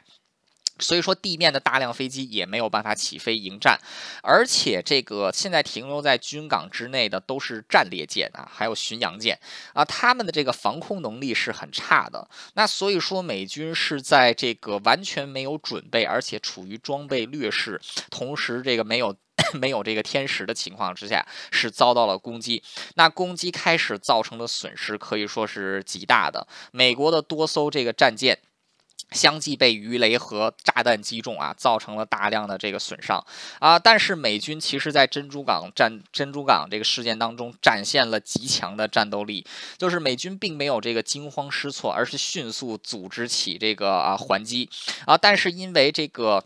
所以说，地面的大量飞机也没有办法起飞迎战，而且这个现在停留在军港之内的都是战列舰啊，还有巡洋舰啊，他们的这个防空能力是很差的。那所以说，美军是在这个完全没有准备，而且处于装备劣势，同时这个没有 没有这个天时的情况之下，是遭到了攻击。那攻击开始造成的损失可以说是极大的。美国的多艘这个战舰。相继被鱼雷和炸弹击中啊，造成了大量的这个损伤啊。但是美军其实在珍珠港战珍珠港这个事件当中展现了极强的战斗力，就是美军并没有这个惊慌失措，而是迅速组织起这个啊还击啊。但是因为这个。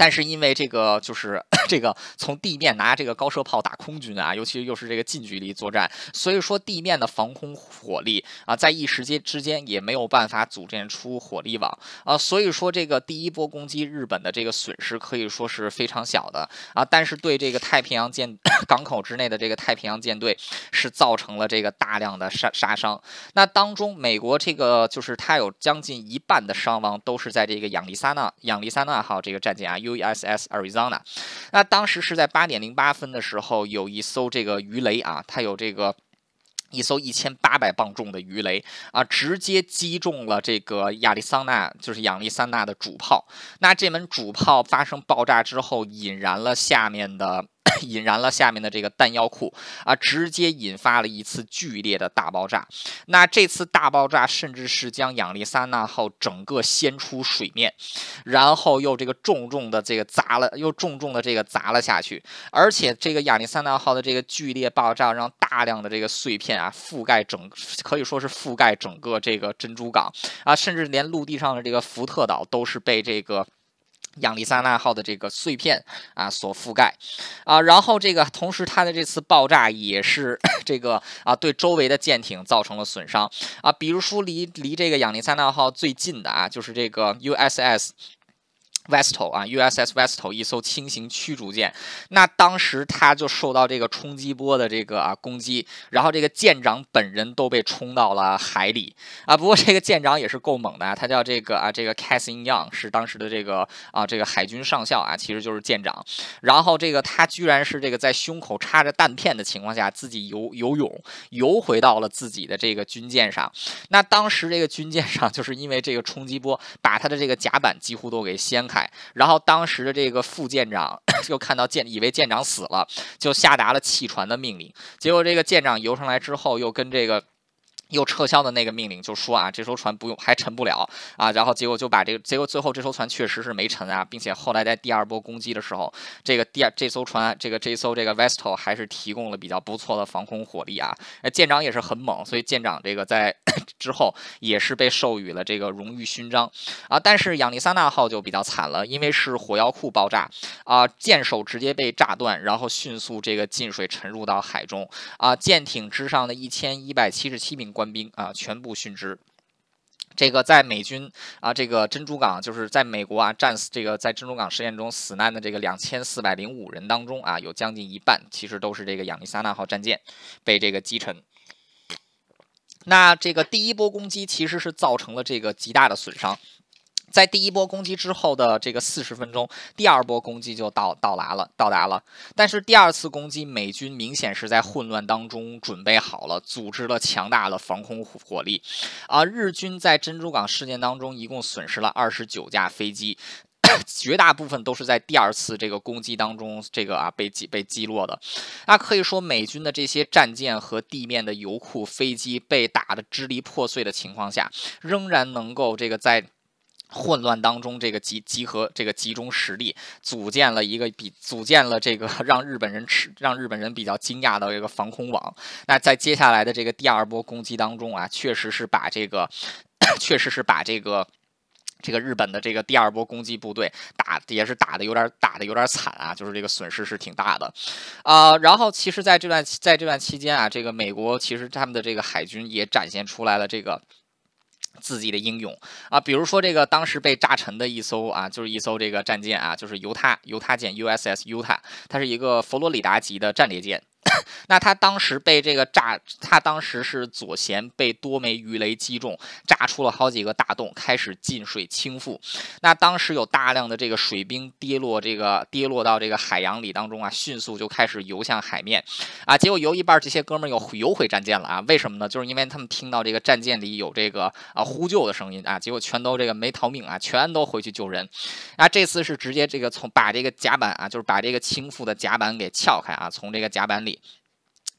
但是因为这个就是 这个从地面拿这个高射炮打空军啊，尤其又是这个近距离作战，所以说地面的防空火力啊，在一时间之间也没有办法组建出火力网啊，所以说这个第一波攻击日本的这个损失可以说是非常小的啊，但是对这个太平洋舰 港口之内的这个太平洋舰队是造成了这个大量的杀杀伤。那当中美国这个就是它有将近一半的伤亡都是在这个亚利桑那亚利桑那号这个战舰啊。USS Arizona，那当时是在八点零八分的时候，有一艘这个鱼雷啊，它有这个一艘一千八百磅重的鱼雷啊，直接击中了这个亚利桑那，就是亚利桑那的主炮。那这门主炮发生爆炸之后，引燃了下面的。引燃了下面的这个弹药库啊，直接引发了一次剧烈的大爆炸。那这次大爆炸甚至是将亚历山大号整个掀出水面，然后又这个重重的这个砸了，又重重的这个砸了下去。而且这个亚历山大号的这个剧烈爆炸，让大量的这个碎片啊覆盖整，可以说是覆盖整个这个珍珠港啊，甚至连陆地上的这个福特岛都是被这个。亚利桑那号的这个碎片啊所覆盖啊，然后这个同时它的这次爆炸也是 这个啊对周围的舰艇造成了损伤啊，比如说离离这个亚利桑那号最近的啊就是这个 USS。Vestal 啊，USS Vestal 一艘轻型驱逐舰，那当时他就受到这个冲击波的这个啊攻击，然后这个舰长本人都被冲到了海里啊。不过这个舰长也是够猛的啊，他叫这个啊这个 Cassin Young，是当时的这个啊这个海军上校啊，其实就是舰长。然后这个他居然是这个在胸口插着弹片的情况下，自己游游泳游回到了自己的这个军舰上。那当时这个军舰上就是因为这个冲击波把他的这个甲板几乎都给掀开。然后当时的这个副舰长 就看到舰，以为舰长死了，就下达了弃船的命令。结果这个舰长游上来之后，又跟这个。又撤销的那个命令，就说啊，这艘船不用，还沉不了啊。然后结果就把这个，结果最后这艘船确实是没沉啊，并且后来在第二波攻击的时候，这个第二这艘船，这个这艘这个 Vestal 还是提供了比较不错的防空火力啊。舰长也是很猛，所以舰长这个在 之后，也是被授予了这个荣誉勋章啊。但是亚利桑那号就比较惨了，因为是火药库爆炸啊，舰首直接被炸断，然后迅速这个进水沉入到海中啊。舰艇之上的一千一百七十七名官兵啊，全部殉职。这个在美军啊，这个珍珠港就是在美国啊战死这个在珍珠港事件中死难的这个两千四百零五人当中啊，有将近一半其实都是这个亚利桑那号战舰被这个击沉。那这个第一波攻击其实是造成了这个极大的损伤。在第一波攻击之后的这个四十分钟，第二波攻击就到到达了，到达了。但是第二次攻击，美军明显是在混乱当中准备好了，组织了强大的防空火力。啊，日军在珍珠港事件当中一共损失了二十九架飞机，绝大部分都是在第二次这个攻击当中这个啊被击被击落的。那可以说，美军的这些战舰和地面的油库飞机被打得支离破碎的情况下，仍然能够这个在。混乱当中，这个集集合这个集中实力，组建了一个比组建了这个 让日本人吃让日本人比较惊讶的一个防空网。那在接下来的这个第二波攻击当中啊，确实是把这个 确实是把这个这个日本的这个第二波攻击部队打也是打的有点打的有点惨啊，就是这个损失是挺大的啊。然后其实在这段在这段期间啊，这个美国其实他们的这个海军也展现出来了这个。自己的英勇啊，比如说这个当时被炸沉的一艘啊，就是一艘这个战舰啊，就是犹他犹他舰 USS Utah，它是一个佛罗里达级的战列舰。那他当时被这个炸，他当时是左舷被多枚鱼雷击中，炸出了好几个大洞，开始进水倾覆。那当时有大量的这个水兵跌落，这个跌落到这个海洋里当中啊，迅速就开始游向海面啊。结果游一半，这些哥们儿又游回战舰了啊？为什么呢？就是因为他们听到这个战舰里有这个啊呼救的声音啊，结果全都这个没逃命啊，全都回去救人。啊，这次是直接这个从把这个甲板啊，就是把这个倾覆的甲板给撬开啊，从这个甲板里。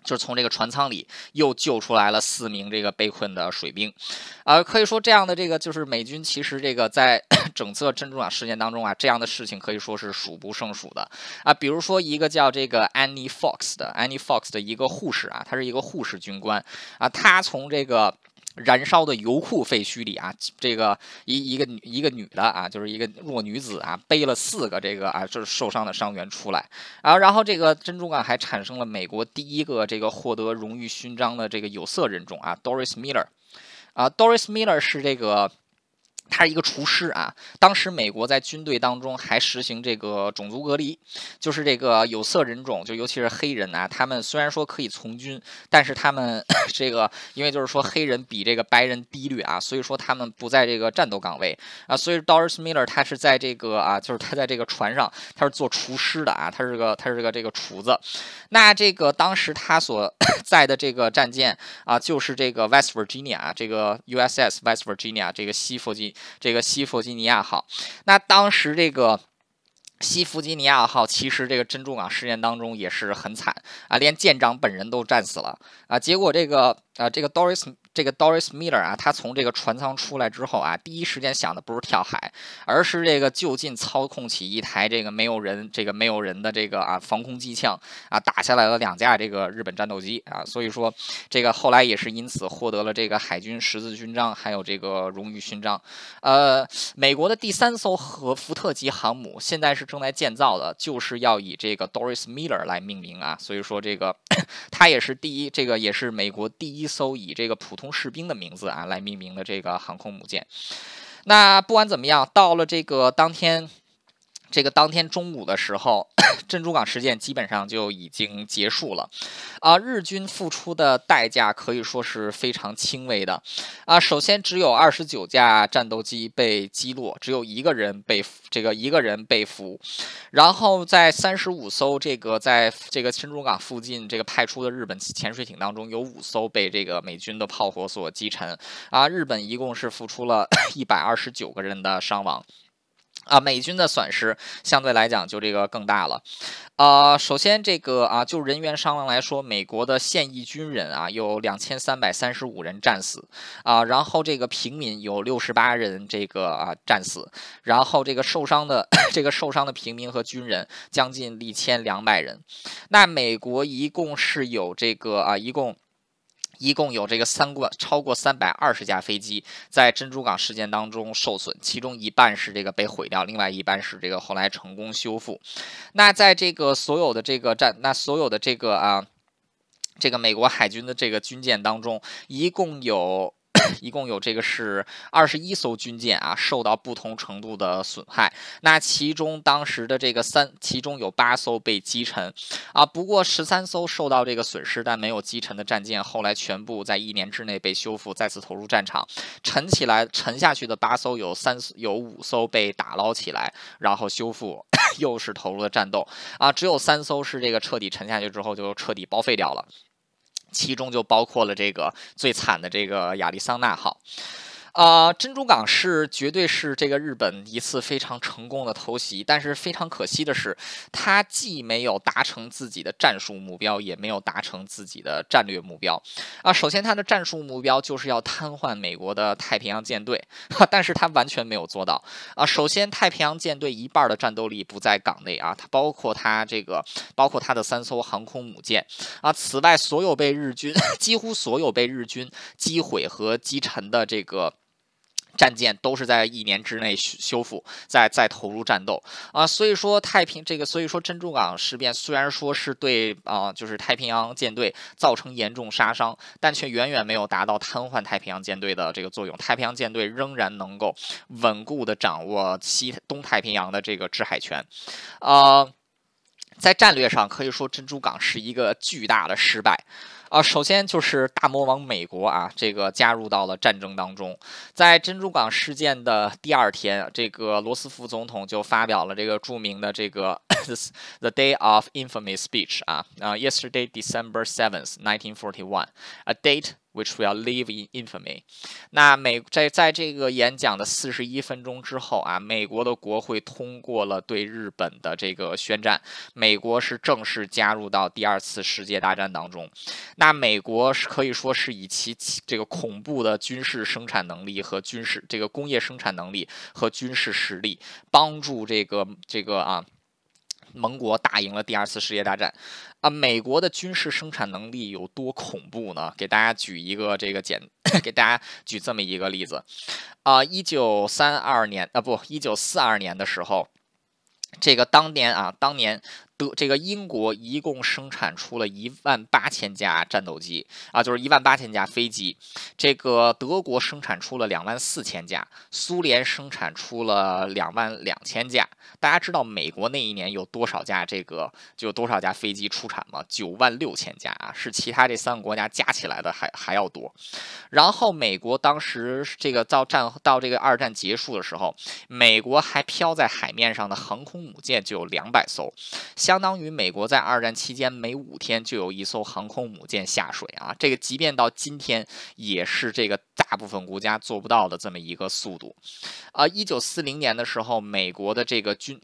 就是从这个船舱里又救出来了四名这个被困的水兵，啊，可以说这样的这个就是美军其实这个在 整个珍珠港事件当中啊，这样的事情可以说是数不胜数的啊。比如说一个叫这个 Annie Fox 的 Annie Fox 的一个护士啊，她是一个护士军官啊，她从这个。燃烧的油库废墟里啊，这个一一个一个女的啊，就是一个弱女子啊，背了四个这个啊，就是受伤的伤员出来啊，然后这个珍珠港还产生了美国第一个这个获得荣誉勋章的这个有色人种啊，Doris Miller 啊，Doris Miller 是这个。他是一个厨师啊，当时美国在军队当中还实行这个种族隔离，就是这个有色人种，就尤其是黑人啊，他们虽然说可以从军，但是他们 这个因为就是说黑人比这个白人低劣啊，所以说他们不在这个战斗岗位啊，所以 Doris Miller 他是在这个啊，就是他在这个船上，他是做厨师的啊，他是个他是个这个厨子，那这个当时他所 在的这个战舰啊，就是这个 West Virginia 啊这个 USS West Virginia 这个西弗吉。这个西弗吉尼亚号，那当时这个西弗吉尼亚号其实这个珍珠港事件当中也是很惨啊，连舰长本人都战死了啊，结果这个。啊，这个 Doris 这个 Doris Miller 啊，他从这个船舱出来之后啊，第一时间想的不是跳海，而是这个就近操控起一台这个没有人这个没有人的这个啊防空机枪啊，打下来了两架这个日本战斗机啊，所以说这个后来也是因此获得了这个海军十字勋章，还有这个荣誉勋章。呃，美国的第三艘和福特级航母现在是正在建造的，就是要以这个 Doris Miller 来命名啊，所以说这个 他也是第一，这个也是美国第一。艘以这个普从士兵的名字啊来命名的这个航空母舰，那不管怎么样，到了这个当天。这个当天中午的时候，珍珠港事件基本上就已经结束了，啊，日军付出的代价可以说是非常轻微的，啊，首先只有二十九架战斗机被击落，只有一个人被这个一个人被俘，然后在三十五艘这个在这个珍珠港附近这个派出的日本潜水艇当中，有五艘被这个美军的炮火所击沉，啊，日本一共是付出了 一百二十九个人的伤亡。啊，美军的损失相对来讲就这个更大了，呃，首先这个啊，就人员伤亡来说，美国的现役军人啊有两千三百三十五人战死，啊，然后这个平民有六十八人这个啊战死，然后这个受伤的 这个受伤的平民和军人将近一千两百人，那美国一共是有这个啊一共。一共有这个三过超过三百二十架飞机在珍珠港事件当中受损，其中一半是这个被毁掉，另外一半是这个后来成功修复。那在这个所有的这个战，那所有的这个啊，这个美国海军的这个军舰当中，一共有。一共有这个是二十一艘军舰啊，受到不同程度的损害。那其中当时的这个三，其中有八艘被击沉啊。不过十三艘受到这个损失但没有击沉的战舰，后来全部在一年之内被修复，再次投入战场。沉起来沉下去的八艘有三有五艘被打捞起来，然后修复，又是投入了战斗啊。只有三艘是这个彻底沉下去之后就彻底报废掉了。其中就包括了这个最惨的这个亚利桑那号。啊，珍珠港是绝对是这个日本一次非常成功的偷袭，但是非常可惜的是，它既没有达成自己的战术目标，也没有达成自己的战略目标。啊，首先它的战术目标就是要瘫痪美国的太平洋舰队，但是它完全没有做到。啊，首先太平洋舰队一半的战斗力不在港内啊，它包括它这个，包括它的三艘航空母舰。啊，此外，所有被日军 几乎所有被日军击毁和击沉的这个。战舰都是在一年之内修修复，再再投入战斗啊，所以说太平这个，所以说珍珠港事变虽然说是对啊，就是太平洋舰队造成严重杀伤，但却远远没有达到瘫痪太平洋舰队的这个作用。太平洋舰队仍然能够稳固的掌握西东太平洋的这个制海权，啊，在战略上可以说珍珠港是一个巨大的失败。啊，首先就是大魔王美国啊，这个加入到了战争当中。在珍珠港事件的第二天，这个罗斯福总统就发表了这个著名的这个 The Day of Infamy speech 啊啊，Yesterday December seventh, nineteen forty one, a date. Which will live in infamy。那美在在这个演讲的四十一分钟之后啊，美国的国会通过了对日本的这个宣战，美国是正式加入到第二次世界大战当中。那美国是可以说是以其这个恐怖的军事生产能力和军事这个工业生产能力和军事实力，帮助这个这个啊。盟国打赢了第二次世界大战，啊，美国的军事生产能力有多恐怖呢？给大家举一个这个简，给大家举这么一个例子，啊，一九三二年，啊不，一九四二年的时候，这个当年啊，当年。德这个英国一共生产出了一万八千架战斗机啊，就是一万八千架飞机。这个德国生产出了两万四千架，苏联生产出了两万两千架。大家知道美国那一年有多少架这个就多少架飞机出产吗？九万六千架啊，是其他这三个国家加起来的还还要多。然后美国当时这个到战到这个二战结束的时候，美国还飘在海面上的航空母舰就有两百艘。相当于美国在二战期间每五天就有一艘航空母舰下水啊，这个即便到今天也是这个大部分国家做不到的这么一个速度。啊，一九四零年的时候，美国的这个军。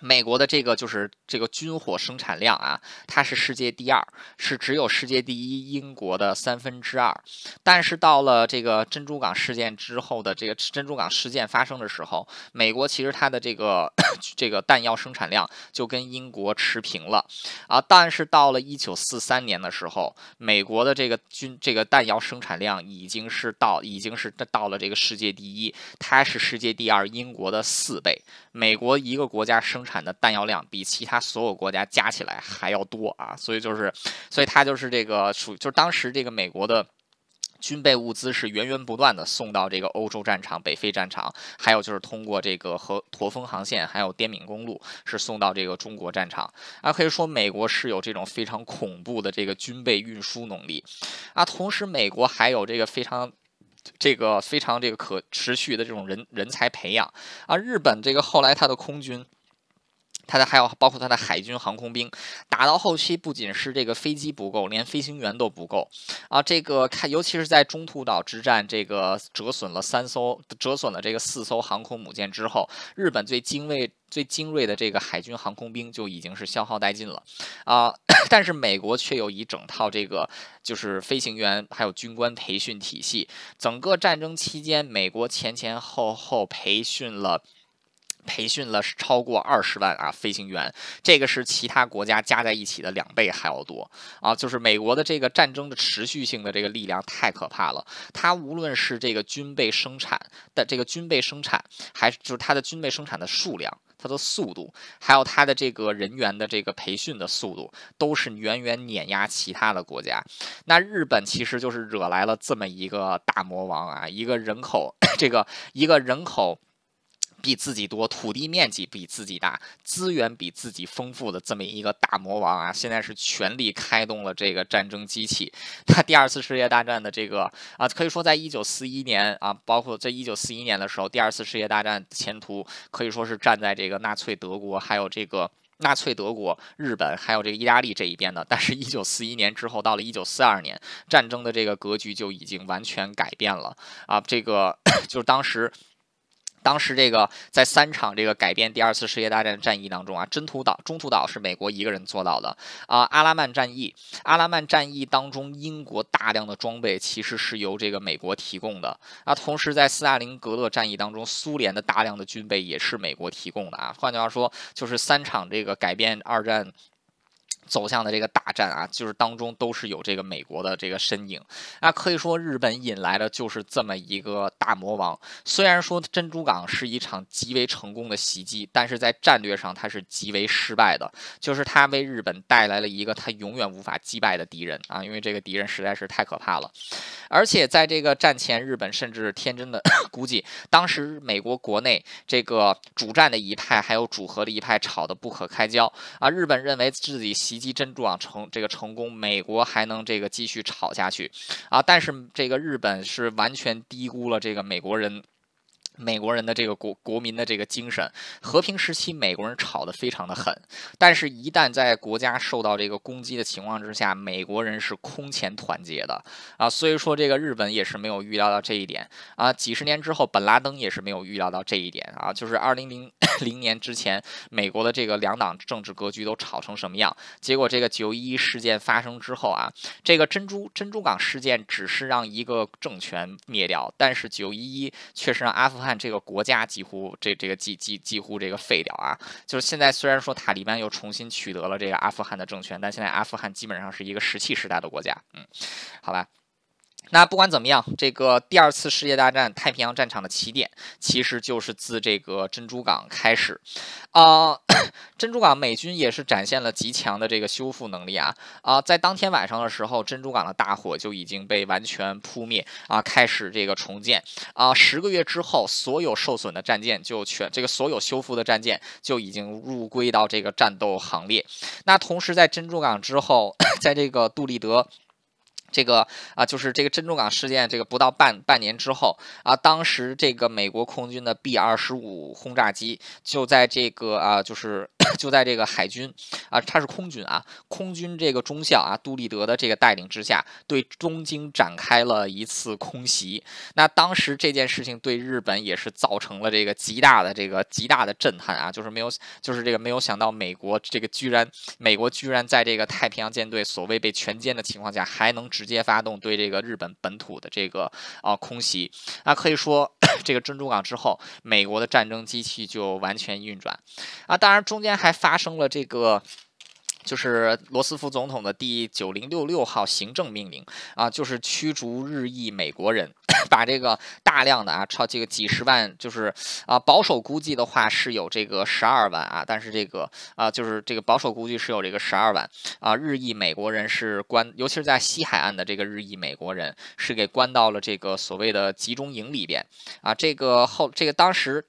美国的这个就是这个军火生产量啊，它是世界第二，是只有世界第一英国的三分之二。但是到了这个珍珠港事件之后的这个珍珠港事件发生的时候，美国其实它的这个 这个弹药生产量就跟英国持平了啊。但是到了一九四三年的时候，美国的这个军这个弹药生产量已经是到已经是到了这个世界第一，它是世界第二英国的四倍。美国一个国家生产的弹药量比其他所有国家加起来还要多啊，所以就是，所以它就是这个属，就是当时这个美国的军备物资是源源不断的送到这个欧洲战场、北非战场，还有就是通过这个和驼峰航线还有滇缅公路是送到这个中国战场啊，可以说美国是有这种非常恐怖的这个军备运输能力啊，同时美国还有这个非常。这个非常这个可持续的这种人人才培养啊，日本这个后来它的空军。它的还有包括它的海军航空兵，打到后期不仅是这个飞机不够，连飞行员都不够啊！这个看，尤其是在中途岛之战，这个折损了三艘，折损了这个四艘航空母舰之后，日本最精锐、最精锐的这个海军航空兵就已经是消耗殆尽了啊！但是美国却有一整套这个就是飞行员还有军官培训体系，整个战争期间，美国前前后后培训了。培训了超过二十万啊飞行员，这个是其他国家加在一起的两倍还要多啊！就是美国的这个战争的持续性的这个力量太可怕了，它无论是这个军备生产的这个军备生产，还是就是它的军备生产的数量、它的速度，还有它的这个人员的这个培训的速度，都是远远碾压其他的国家。那日本其实就是惹来了这么一个大魔王啊，一个人口 这个一个人口。比自己多，土地面积比自己大，资源比自己丰富的这么一个大魔王啊，现在是全力开动了这个战争机器。他第二次世界大战的这个啊，可以说在一九四一年啊，包括在一九四一年的时候，第二次世界大战前途可以说是站在这个纳粹德国，还有这个纳粹德国、日本，还有这个意大利这一边的。但是，一九四一年之后，到了一九四二年，战争的这个格局就已经完全改变了啊，这个 就是当时。当时这个在三场这个改变第二次世界大战战役当中啊，真土岛、中途岛是美国一个人做到的啊。阿拉曼战役，阿拉曼战役当中，英国大量的装备其实是由这个美国提供的啊。同时在斯大林格勒战役当中，苏联的大量的军备也是美国提供的啊。换句话说，就是三场这个改变二战。走向的这个大战啊，就是当中都是有这个美国的这个身影，那可以说日本引来的就是这么一个大魔王。虽然说珍珠港是一场极为成功的袭击，但是在战略上它是极为失败的，就是它为日本带来了一个它永远无法击败的敌人啊，因为这个敌人实在是太可怕了。而且在这个战前，日本甚至天真的 估计，当时美国国内这个主战的一派还有主和的一派吵得不可开交啊，日本认为自己袭。袭击珍珠港成这个成功，美国还能这个继续吵下去啊？但是这个日本是完全低估了这个美国人。美国人的这个国国民的这个精神，和平时期美国人吵得非常的狠，但是，一旦在国家受到这个攻击的情况之下，美国人是空前团结的啊。所以说，这个日本也是没有预料到这一点啊。几十年之后，本拉登也是没有预料到这一点啊。就是二零零零 年之前，美国的这个两党政治格局都吵成什么样？结果这个九一一事件发生之后啊，这个珍珠珍珠港事件只是让一个政权灭掉，但是九一一却是让阿富汗。看这个国家几乎这这个几几几乎这个废掉啊！就是现在虽然说塔利班又重新取得了这个阿富汗的政权，但现在阿富汗基本上是一个石器时代的国家。嗯，好吧。那不管怎么样，这个第二次世界大战太平洋战场的起点，其实就是自这个珍珠港开始，啊，珍珠港美军也是展现了极强的这个修复能力啊啊，在当天晚上的时候，珍珠港的大火就已经被完全扑灭啊，开始这个重建啊，十个月之后，所有受损的战舰就全这个所有修复的战舰就已经入归到这个战斗行列。那同时在珍珠港之后，在这个杜立德。这个啊，就是这个珍珠港事件，这个不到半半年之后啊，当时这个美国空军的 B 二十五轰炸机就在这个啊，就是就在这个海军啊，它是空军啊，空军这个中校啊，杜立德的这个带领之下，对东京展开了一次空袭。那当时这件事情对日本也是造成了这个极大的这个极大的震撼啊，就是没有，就是这个没有想到美国这个居然，美国居然在这个太平洋舰队所谓被全歼的情况下，还能直。直接发动对这个日本本土的这个啊空袭，那可以说 这个珍珠港之后，美国的战争机器就完全运转啊。当然中间还发生了这个。就是罗斯福总统的第九零六六号行政命令啊，就是驱逐日裔美国人，把这个大量的啊，超这个几十万，就是啊，保守估计的话是有这个十二万啊，但是这个啊，就是这个保守估计是有这个十二万啊，日裔美国人是关，尤其是在西海岸的这个日裔美国人是给关到了这个所谓的集中营里边啊，这个后这个当时。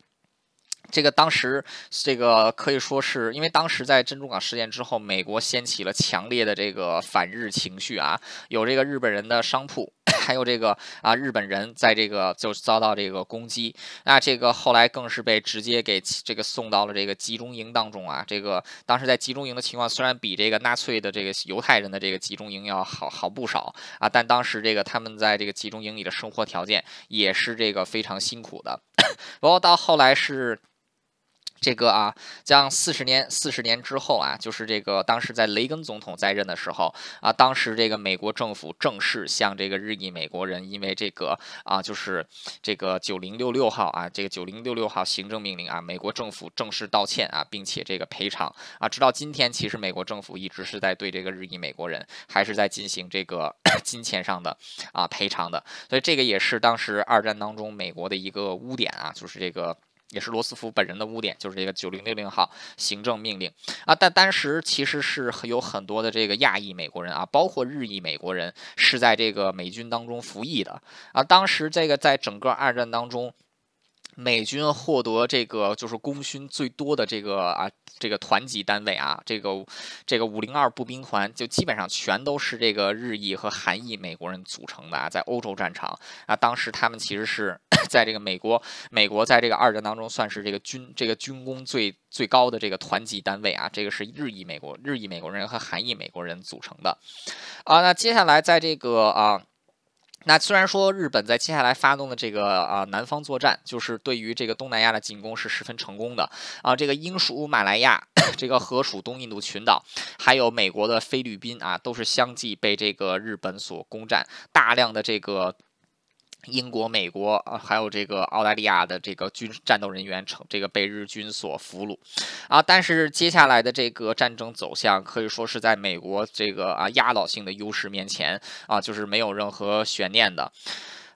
这个当时，这个可以说是因为当时在珍珠港事件之后，美国掀起了强烈的这个反日情绪啊，有这个日本人的商铺，还有这个啊日本人在这个就遭到这个攻击，那这个后来更是被直接给这个送到了这个集中营当中啊。这个当时在集中营的情况虽然比这个纳粹的这个犹太人的这个集中营要好好不少啊，但当时这个他们在这个集中营里的生活条件也是这个非常辛苦的，不过到后来是。这个啊，将四十年四十年之后啊，就是这个当时在雷根总统在任的时候啊，当时这个美国政府正式向这个日裔美国人，因为这个啊，就是这个九零六六号啊，这个九零六六号行政命令啊，美国政府正式道歉啊，并且这个赔偿啊，直到今天，其实美国政府一直是在对这个日裔美国人还是在进行这个 金钱上的啊赔偿的，所以这个也是当时二战当中美国的一个污点啊，就是这个。也是罗斯福本人的污点，就是这个九零六零号行政命令啊。但当时其实是有很多的这个亚裔美国人啊，包括日裔美国人是在这个美军当中服役的啊。当时这个在整个二战当中。美军获得这个就是功勋最多的这个啊，这个团级单位啊，这个这个五零二步兵团就基本上全都是这个日裔和韩裔美国人组成的啊，在欧洲战场啊，当时他们其实是在这个美国，美国在这个二战当中算是这个军这个军功最最高的这个团级单位啊，这个是日裔美国日裔美国人和韩裔美国人组成的啊，那接下来在这个啊。那虽然说日本在接下来发动的这个啊南方作战，就是对于这个东南亚的进攻是十分成功的啊，这个英属马来亚、这个荷属东印度群岛，还有美国的菲律宾啊，都是相继被这个日本所攻占，大量的这个。英国、美国啊，还有这个澳大利亚的这个军战斗人员，成这个被日军所俘虏啊。但是接下来的这个战争走向，可以说是在美国这个啊压倒性的优势面前啊，就是没有任何悬念的。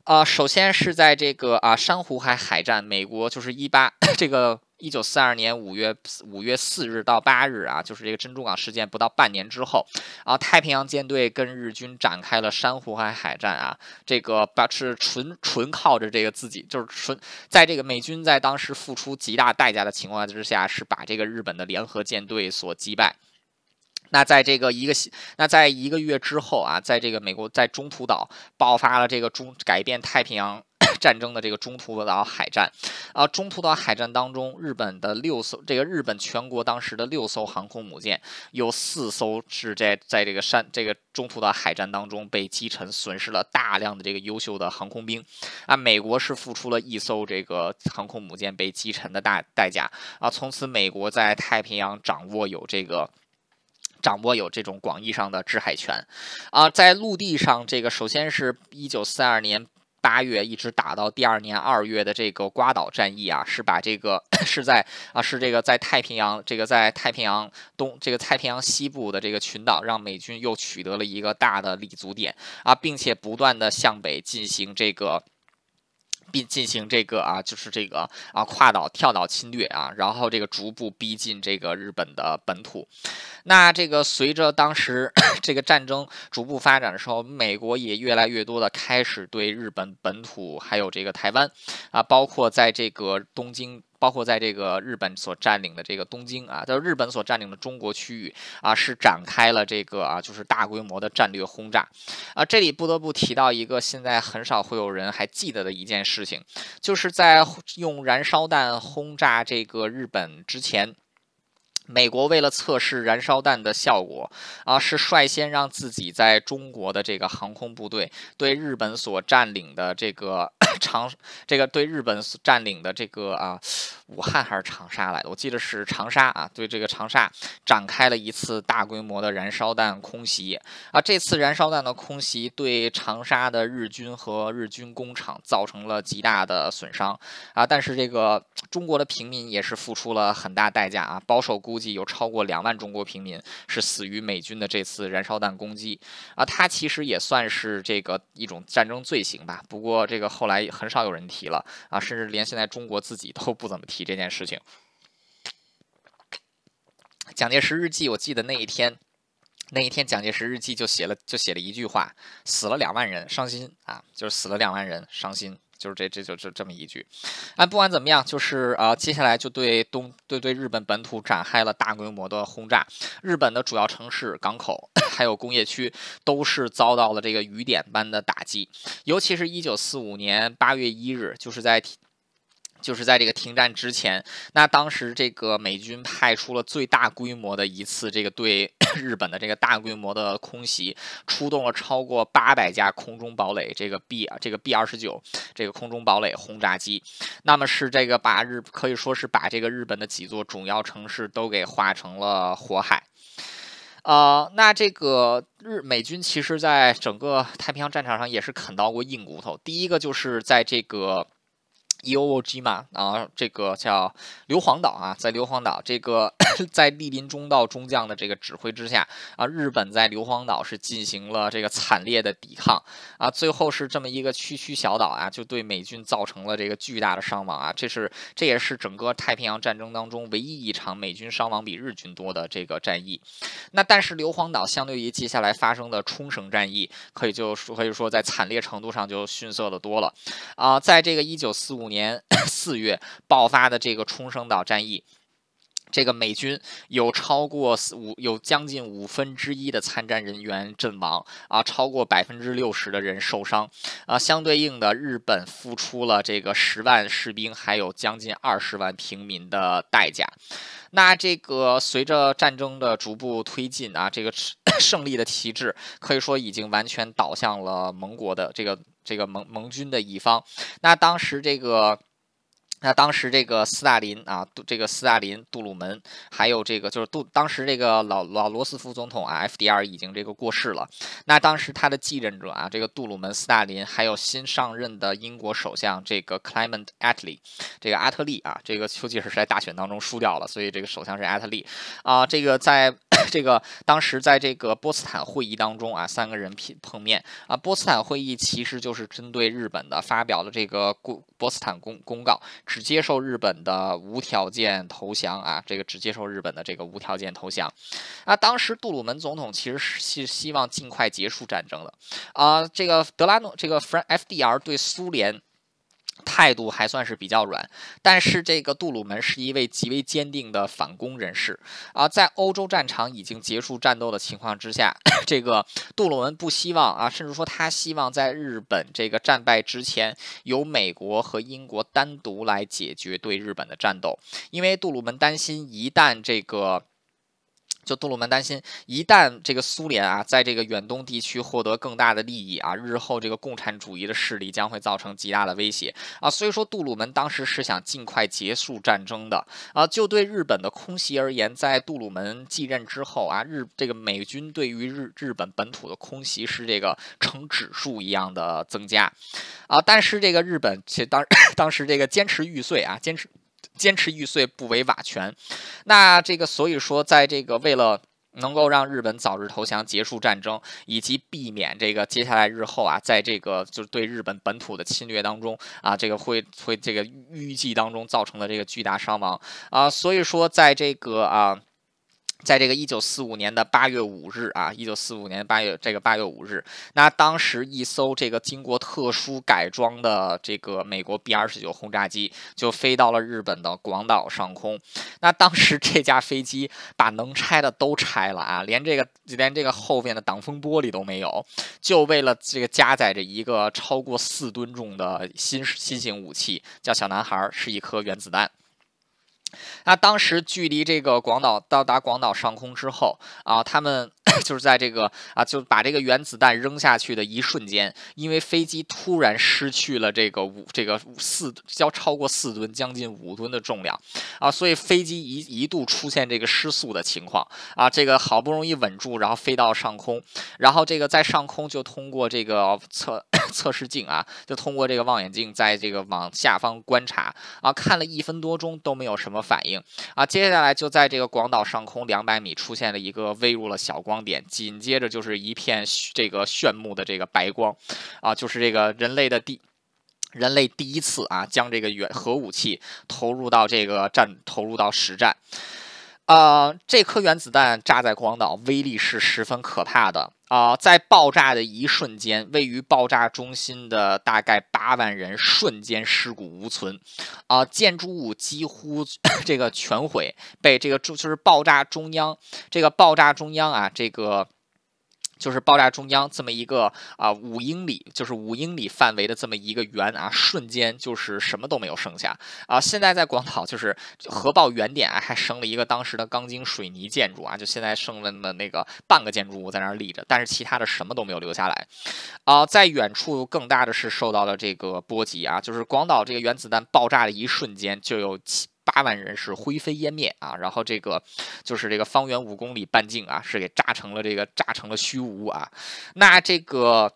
啊，首先是在这个啊珊瑚海海战，美国就是一八 这个。一九四二年五月五月四日到八日啊，就是这个珍珠港事件不到半年之后啊，太平洋舰队跟日军展开了珊瑚海海战啊，这个把是纯纯靠着这个自己，就是纯在这个美军在当时付出极大代价的情况之下，是把这个日本的联合舰队所击败。那在这个一个那在一个月之后啊，在这个美国在中途岛爆发了这个中改变太平洋。战争的这个中途岛海战，啊，中途岛海战当中，日本的六艘，这个日本全国当时的六艘航空母舰，有四艘是在在这个山这个中途岛海战当中被击沉，损失了大量的这个优秀的航空兵，啊，美国是付出了一艘这个航空母舰被击沉的大代价，啊，从此美国在太平洋掌握有这个掌握有这种广义上的制海权，啊，在陆地上，这个首先是一九四二年。八月一直打到第二年二月的这个瓜岛战役啊，是把这个 是在啊是这个在太平洋这个在太平洋东这个太平洋西部的这个群岛，让美军又取得了一个大的立足点啊，并且不断的向北进行这个。并进行这个啊，就是这个啊跨岛跳岛侵略啊，然后这个逐步逼近这个日本的本土。那这个随着当时 这个战争逐步发展的时候，美国也越来越多的开始对日本本土还有这个台湾啊，包括在这个东京。包括在这个日本所占领的这个东京啊，在日本所占领的中国区域啊，是展开了这个啊，就是大规模的战略轰炸啊。这里不得不提到一个现在很少会有人还记得的一件事情，就是在用燃烧弹轰炸这个日本之前。美国为了测试燃烧弹的效果啊，是率先让自己在中国的这个航空部队对日本所占领的这个 长，这个对日本所占领的这个啊，武汉还是长沙来的？我记得是长沙啊，对这个长沙展开了一次大规模的燃烧弹空袭啊。这次燃烧弹的空袭对长沙的日军和日军工厂造成了极大的损伤啊，但是这个中国的平民也是付出了很大代价啊，保守估。计有超过两万中国平民是死于美军的这次燃烧弹攻击啊，它其实也算是这个一种战争罪行吧。不过这个后来很少有人提了啊，甚至连现在中国自己都不怎么提这件事情。蒋介石日记，我记得那一天，那一天蒋介石日记就写了就写了一句话：死了两万人，伤心啊，就是死了两万人，伤心。就是这，这就这这么一句，哎，不管怎么样，就是呃，接下来就对东对对日本本土展开了大规模的轰炸，日本的主要城市、港口 还有工业区都是遭到了这个雨点般的打击，尤其是一九四五年八月一日，就是在。就是在这个停战之前，那当时这个美军派出了最大规模的一次这个对 日本的这个大规模的空袭，出动了超过八百架空中堡垒这个 B 这个 B 二十九这个空中堡垒轰炸机，那么是这个把日可以说是把这个日本的几座主要城市都给化成了火海。呃，那这个日美军其实在整个太平洋战场上也是啃到过硬骨头，第一个就是在这个。Eog 嘛，啊，这个叫硫磺岛啊，在硫磺岛这个 在莅临中道中将的这个指挥之下啊，日本在硫磺岛是进行了这个惨烈的抵抗啊，最后是这么一个区区小岛啊，就对美军造成了这个巨大的伤亡啊，这是这也是整个太平洋战争当中唯一一场美军伤亡比日军多的这个战役。那但是硫磺岛相对于接下来发生的冲绳战役，可以就说可以说在惨烈程度上就逊色的多了啊，在这个一九四五。年四月爆发的这个冲绳岛战役，这个美军有超过五有将近五分之一的参战人员阵亡啊，超过百分之六十的人受伤啊。相对应的，日本付出了这个十万士兵，还有将近二十万平民的代价。那这个随着战争的逐步推进啊，这个 胜利的旗帜可以说已经完全倒向了盟国的这个。这个盟盟军的一方，那当时这个。那当时这个斯大林啊，这个斯大林、杜鲁门，还有这个就是杜，当时这个老老罗斯福总统啊，FDR 已经这个过世了。那当时他的继任者啊，这个杜鲁门、斯大林，还有新上任的英国首相这个 Clement Attlee，这个阿特利啊，这个丘吉尔是在大选当中输掉了，所以这个首相是阿特利啊。这个在 这个当时在这个波茨坦会议当中啊，三个人碰碰面啊。波茨坦会议其实就是针对日本的发表了这个波茨坦公公告。只接受日本的无条件投降啊，这个只接受日本的这个无条件投降。啊，当时杜鲁门总统其实是希望尽快结束战争的啊。这个德拉诺，这个 FDR 对苏联。态度还算是比较软，但是这个杜鲁门是一位极为坚定的反攻人士啊，在欧洲战场已经结束战斗的情况之下，这个杜鲁门不希望啊，甚至说他希望在日本这个战败之前，由美国和英国单独来解决对日本的战斗，因为杜鲁门担心一旦这个。就杜鲁门担心，一旦这个苏联啊，在这个远东地区获得更大的利益啊，日后这个共产主义的势力将会造成极大的威胁啊。所以说，杜鲁门当时是想尽快结束战争的啊。就对日本的空袭而言，在杜鲁门继任之后啊，日这个美军对于日日本本土的空袭是这个呈指数一样的增加啊。但是这个日本其实当 当时这个坚持玉碎啊，坚持。坚持玉碎不为瓦全，那这个所以说，在这个为了能够让日本早日投降、结束战争，以及避免这个接下来日后啊，在这个就是对日本本土的侵略当中啊，这个会会这个预计当中造成的这个巨大伤亡啊，所以说在这个啊。在这个一九四五年的八月五日啊，一九四五年八月这个八月五日，那当时一艘这个经过特殊改装的这个美国 B 二十九轰炸机就飞到了日本的广岛上空。那当时这架飞机把能拆的都拆了啊，连这个连这个后边的挡风玻璃都没有，就为了这个加载着一个超过四吨重的新新型武器，叫小男孩，是一颗原子弹。那当时距离这个广岛到达广岛上空之后啊，他们 就是在这个啊，就把这个原子弹扔下去的一瞬间，因为飞机突然失去了这个五这个四要超过四吨，将近五吨的重量。啊，所以飞机一一度出现这个失速的情况。啊，这个好不容易稳住，然后飞到上空，然后这个在上空就通过这个测 测试镜啊，就通过这个望远镜在这个往下方观察。啊，看了一分多钟都没有什么。反应。啊，接下来就在这个广岛上空两百米出现了一个微弱的小光光点，紧接着就是一片这个炫目的这个白光，啊，就是这个人类的第人类第一次啊将这个原核武器投入到这个战投入到实战。啊，这颗原子弹炸在广岛，威力是十分可怕的啊！在爆炸的一瞬间，位于爆炸中心的大概八万人瞬间尸骨无存啊！建筑物几乎 这个全毁，被这个就是爆炸中央，这个爆炸中央啊，这个。就是爆炸中央这么一个啊五英里，就是五英里范围的这么一个圆啊，瞬间就是什么都没有剩下啊。现在在广岛就是核爆原点啊，还剩了一个当时的钢筋水泥建筑啊，就现在剩了的那个半个建筑物在那儿立着，但是其他的什么都没有留下来啊。在远处更大的是受到了这个波及啊，就是广岛这个原子弹爆炸的一瞬间就有七。八万人是灰飞烟灭啊，然后这个就是这个方圆五公里半径啊，是给炸成了这个炸成了虚无啊，那这个。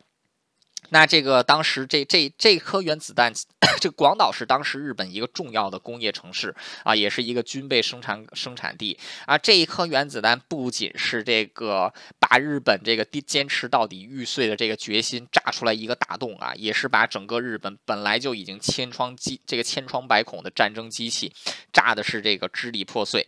那这个当时这这这颗原子弹，这广岛是当时日本一个重要的工业城市啊，也是一个军备生产生产地啊。这一颗原子弹不仅是这个日本这个坚持到底玉碎的这个决心炸出来一个大洞啊，也是把整个日本本来就已经千疮机这个千疮百孔的战争机器炸的是这个支离破碎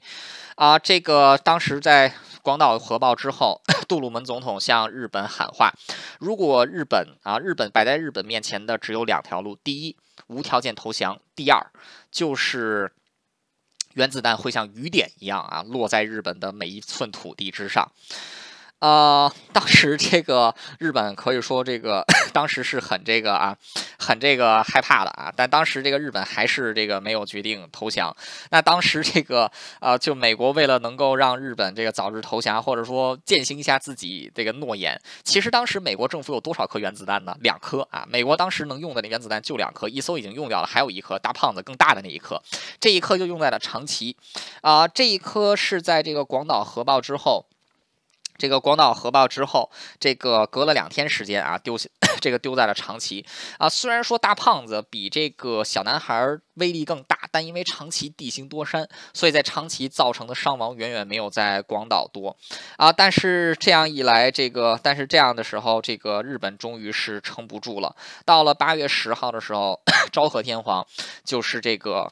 啊。这个当时在。广岛核爆之后，杜鲁门总统向日本喊话：如果日本啊，日本摆在日本面前的只有两条路，第一，无条件投降；第二，就是原子弹会像雨点一样啊，落在日本的每一寸土地之上。呃，当时这个日本可以说这个 当时是很这个啊，很这个害怕的啊。但当时这个日本还是这个没有决定投降。那当时这个呃，就美国为了能够让日本这个早日投降，或者说践行一下自己这个诺言，其实当时美国政府有多少颗原子弹呢？两颗啊。美国当时能用的那原子弹就两颗，一艘已经用掉了，还有一颗大胖子更大的那一颗，这一颗就用在了长崎啊。这一颗是在这个广岛核爆之后。这个广岛核爆之后，这个隔了两天时间啊，丢下 这个丢在了长崎啊。虽然说大胖子比这个小男孩威力更大，但因为长崎地形多山，所以在长崎造成的伤亡远远没有在广岛多啊。但是这样一来，这个但是这样的时候，这个日本终于是撑不住了。到了八月十号的时候，昭和天皇就是这个。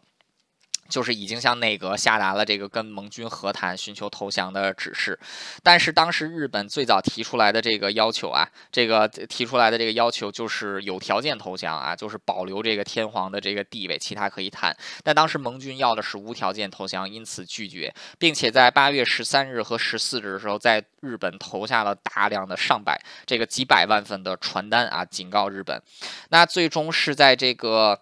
就是已经向内阁下达了这个跟盟军和谈、寻求投降的指示，但是当时日本最早提出来的这个要求啊，这个提出来的这个要求就是有条件投降啊，就是保留这个天皇的这个地位，其他可以谈。但当时盟军要的是无条件投降，因此拒绝，并且在八月十三日和十四日的时候，在日本投下了大量的上百这个几百万份的传单啊，警告日本。那最终是在这个。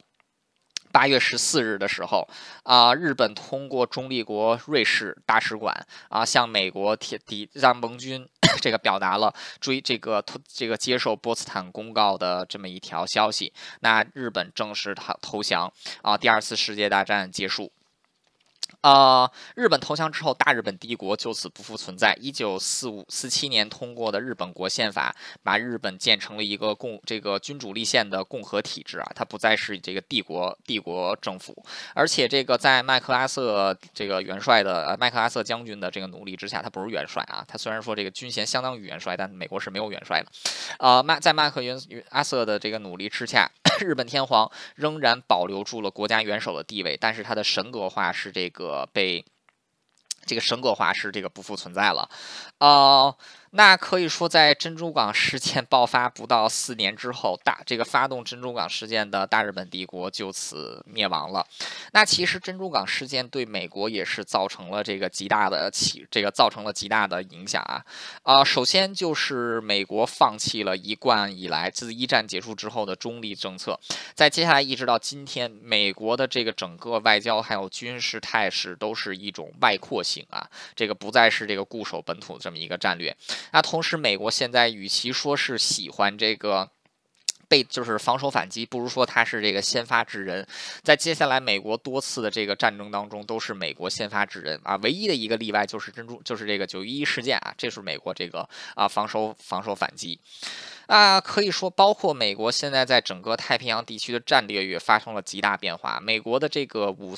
八月十四日的时候，啊，日本通过中立国瑞士大使馆啊，向美国提提让盟军 这个表达了追这个这个接受波茨坦公告的这么一条消息。那日本正式投投降啊，第二次世界大战结束。啊，日本投降之后，大日本帝国就此不复存在。一九四五四七年通过的日本国宪法，把日本建成了一个共这个君主立宪的共和体制啊，它不再是这个帝国帝国政府。而且这个在麦克阿瑟这个元帅的麦克阿瑟将军的这个努力之下，他不是元帅啊，他虽然说这个军衔相当于元帅，但美国是没有元帅的。呃，麦在麦克元阿瑟的这个努力之下，日本天皇仍然保留住了国家元首的地位，但是他的神格化是这个。被这个神格化是这个不复存在了，啊。那可以说，在珍珠港事件爆发不到四年之后，大这个发动珍珠港事件的大日本帝国就此灭亡了。那其实珍珠港事件对美国也是造成了这个极大的起，这个造成了极大的影响啊。啊，首先就是美国放弃了一贯以来自一战结束之后的中立政策，在接下来一直到今天，美国的这个整个外交还有军事态势都是一种外扩型啊，这个不再是这个固守本土这么一个战略。那同时，美国现在与其说是喜欢这个被就是防守反击，不如说他是这个先发制人。在接下来美国多次的这个战争当中，都是美国先发制人啊。唯一的一个例外就是珍珠，就是这个九一一事件啊，这是美国这个啊防守防守反击啊。可以说，包括美国现在在整个太平洋地区的战略也发生了极大变化。美国的这个五。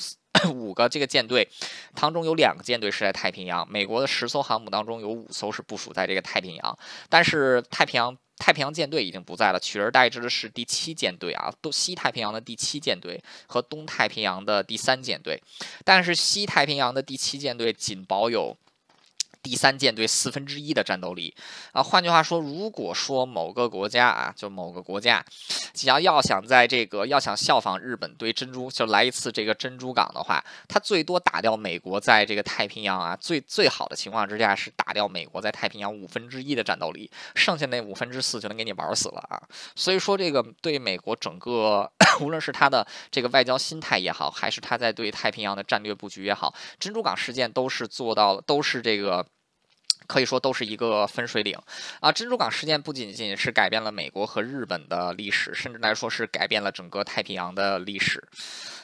五个这个舰队当中有两个舰队是在太平洋，美国的十艘航母当中有五艘是部署在这个太平洋，但是太平洋太平洋舰队已经不在了，取而代之的是第七舰队啊，都西太平洋的第七舰队和东太平洋的第三舰队，但是西太平洋的第七舰队仅保有。第三舰队四分之一的战斗力啊，换句话说，如果说某个国家啊，就某个国家，只要要想在这个要想效仿日本对珍珠就来一次这个珍珠港的话，它最多打掉美国在这个太平洋啊最最好的情况之下是打掉美国在太平洋五分之一的战斗力，剩下那五分之四就能给你玩死了啊。所以说这个对美国整个 无论是他的这个外交心态也好，还是他在对太平洋的战略布局也好，珍珠港事件都是做到了，都是这个。可以说都是一个分水岭啊！珍珠港事件不仅仅是改变了美国和日本的历史，甚至来说是改变了整个太平洋的历史。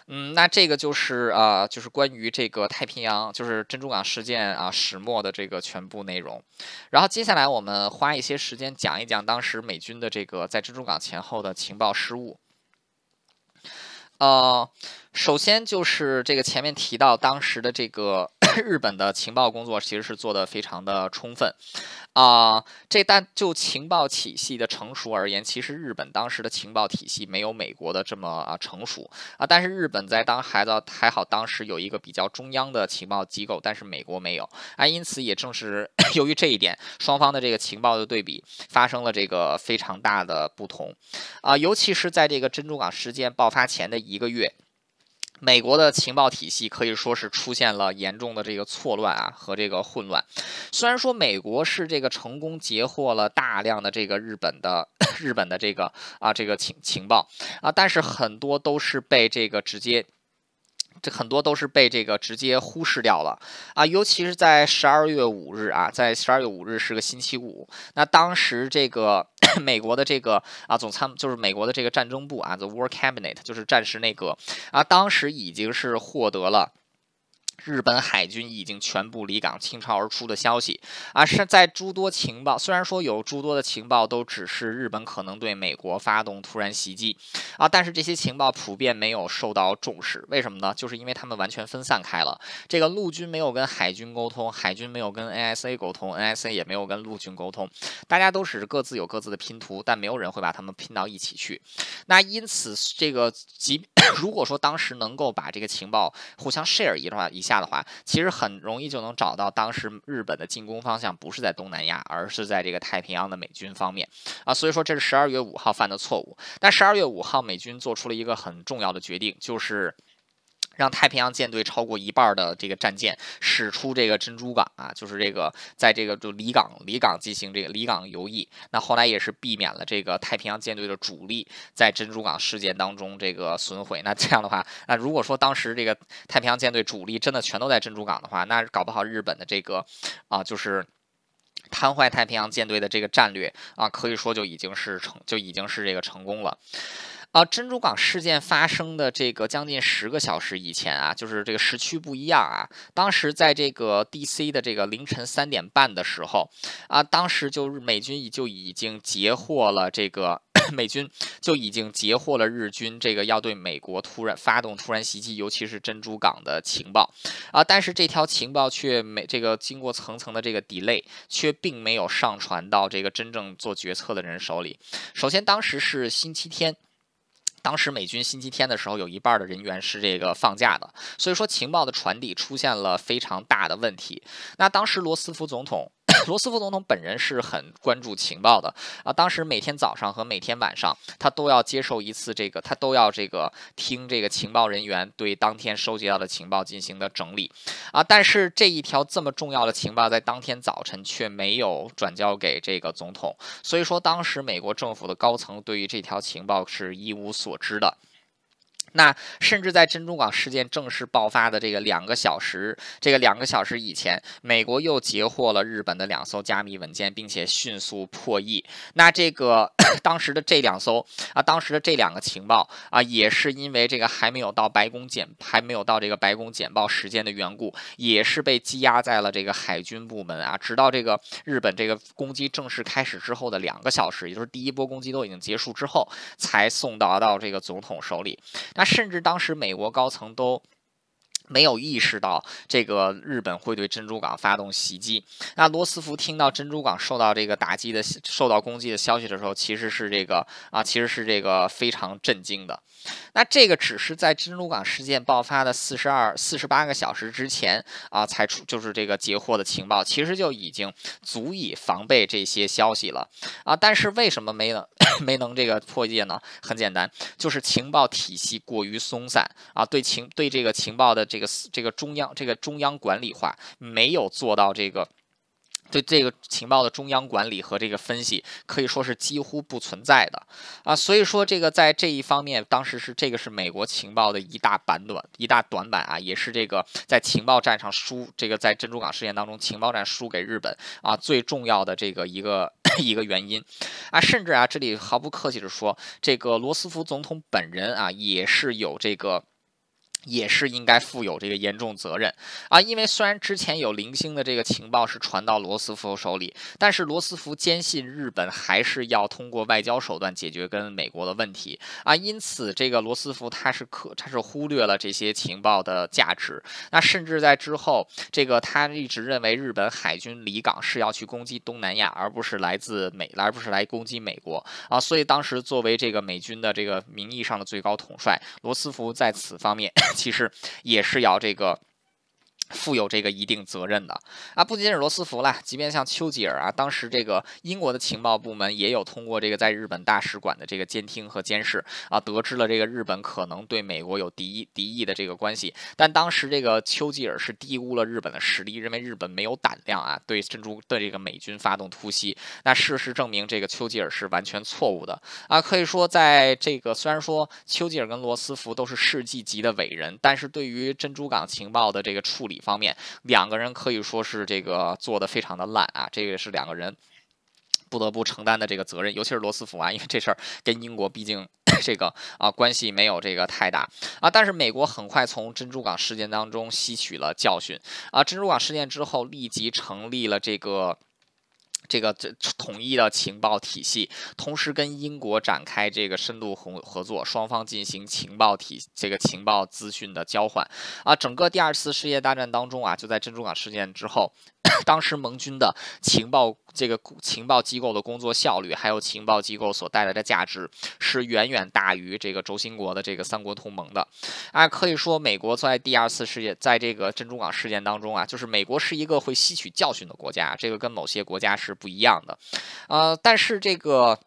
嗯，那这个就是啊，就是关于这个太平洋，就是珍珠港事件啊始末的这个全部内容。然后接下来我们花一些时间讲一讲当时美军的这个在珍珠港前后的情报失误。呃，首先就是这个前面提到当时的这个。日本的情报工作其实是做的非常的充分，啊，这但就情报体系的成熟而言，其实日本当时的情报体系没有美国的这么啊成熟啊。但是日本在当孩子还好，当时有一个比较中央的情报机构，但是美国没有啊。因此也正是 由于这一点，双方的这个情报的对比发生了这个非常大的不同啊。尤其是在这个珍珠港事件爆发前的一个月。美国的情报体系可以说是出现了严重的这个错乱啊和这个混乱。虽然说美国是这个成功截获了大量的这个日本的 日本的这个啊这个情情报啊，但是很多都是被这个直接。这很多都是被这个直接忽视掉了啊，尤其是在十二月五日啊，在十二月五日是个星期五，那当时这个 美国的这个啊总参就是美国的这个战争部啊，The War Cabinet 就是战时内阁啊，当时已经是获得了。日本海军已经全部离港倾巢而出的消息啊，是在诸多情报，虽然说有诸多的情报都指示日本可能对美国发动突然袭击啊，但是这些情报普遍没有受到重视。为什么呢？就是因为他们完全分散开了。这个陆军没有跟海军沟通，海军没有跟 NSA 沟通，NSA 也没有跟陆军沟通，大家都只是各自有各自的拼图，但没有人会把他们拼到一起去。那因此，这个即 如果说当时能够把这个情报互相 share 一的话，一下。的话，其实很容易就能找到当时日本的进攻方向不是在东南亚，而是在这个太平洋的美军方面啊。所以说这是十二月五号犯的错误。但十二月五号美军做出了一个很重要的决定，就是。让太平洋舰队超过一半的这个战舰驶出这个珍珠港啊，就是这个在这个就离港离港进行这个离港游弋。那后来也是避免了这个太平洋舰队的主力在珍珠港事件当中这个损毁。那这样的话，那如果说当时这个太平洋舰队主力真的全都在珍珠港的话，那搞不好日本的这个啊就是瘫痪太平洋舰队的这个战略啊，可以说就已经是成就已经是这个成功了。啊，珍珠港事件发生的这个将近十个小时以前啊，就是这个时区不一样啊。当时在这个 D.C. 的这个凌晨三点半的时候啊，当时就是美军就已经截获了这个 美军就已经截获了日军这个要对美国突然发动突然袭击，尤其是珍珠港的情报啊。但是这条情报却没这个经过层层的这个 delay，却并没有上传到这个真正做决策的人手里。首先，当时是星期天。当时美军星期天的时候，有一半的人员是这个放假的，所以说情报的传递出现了非常大的问题。那当时罗斯福总统。罗斯福总统本人是很关注情报的啊，当时每天早上和每天晚上，他都要接受一次这个，他都要这个听这个情报人员对当天收集到的情报进行的整理啊。但是这一条这么重要的情报，在当天早晨却没有转交给这个总统，所以说当时美国政府的高层对于这条情报是一无所知的。那甚至在珍珠港事件正式爆发的这个两个小时，这个两个小时以前，美国又截获了日本的两艘加密文件，并且迅速破译。那这个 当时的这两艘啊，当时的这两个情报啊，也是因为这个还没有到白宫简，还没有到这个白宫简报时间的缘故，也是被积压在了这个海军部门啊。直到这个日本这个攻击正式开始之后的两个小时，也就是第一波攻击都已经结束之后，才送达到这个总统手里。那甚至当时美国高层都没有意识到这个日本会对珍珠港发动袭击。那罗斯福听到珍珠港受到这个打击的、受到攻击的消息的时候，其实是这个啊，其实是这个非常震惊的。那这个只是在珍珠港事件爆发的四十二、四十八个小时之前啊，才出就是这个截获的情报，其实就已经足以防备这些消息了啊。但是为什么没能 没能这个破解呢？很简单，就是情报体系过于松散啊，对情对这个情报的这个这个中央这个中央管理化没有做到这个。对这个情报的中央管理和这个分析可以说是几乎不存在的啊，所以说这个在这一方面，当时是这个是美国情报的一大板短一大短板啊，也是这个在情报战上输这个在珍珠港事件当中情报战输给日本啊最重要的这个一个 一个原因啊，甚至啊这里毫不客气的说，这个罗斯福总统本人啊也是有这个。也是应该负有这个严重责任。啊，因为虽然之前有零星的这个情报是传到罗斯福手里，但是罗斯福坚信日本还是要通过外交手段解决跟美国的问题。啊，因此这个罗斯福他是可他是忽略了这些情报的价值，那甚至在之后这个他一直认为日本海军离港是要去攻击东南亚，而不是来自美，而不是来攻击美国。啊，所以当时作为这个美军的这个名义上的最高统帅，罗斯福在此方面。其实也是要这个。负有这个一定责任的啊，不仅是罗斯福了，即便像丘吉尔啊，当时这个英国的情报部门也有通过这个在日本大使馆的这个监听和监视啊，得知了这个日本可能对美国有敌意敌意的这个关系。但当时这个丘吉尔是低估了日本的实力，认为日本没有胆量啊对珍珠对这个美军发动突袭。那事实证明，这个丘吉尔是完全错误的啊。可以说，在这个虽然说丘吉尔跟罗斯福都是世纪级的伟人，但是对于珍珠港情报的这个处理。方面，两个人可以说是这个做的非常的烂啊，这个是两个人不得不承担的这个责任，尤其是罗斯福啊，因为这事儿跟英国毕竟 这个啊关系没有这个太大啊，但是美国很快从珍珠港事件当中吸取了教训啊，珍珠港事件之后立即成立了这个。这个这统一的情报体系，同时跟英国展开这个深度合合作，双方进行情报体这个情报资讯的交换啊。整个第二次世界大战当中啊，就在珍珠港事件之后。当时盟军的情报这个情报机构的工作效率，还有情报机构所带来的价值，是远远大于这个轴心国的这个三国同盟的。啊，可以说美国在第二次世界，在这个珍珠港事件当中啊，就是美国是一个会吸取教训的国家，这个跟某些国家是不一样的。呃，但是这个。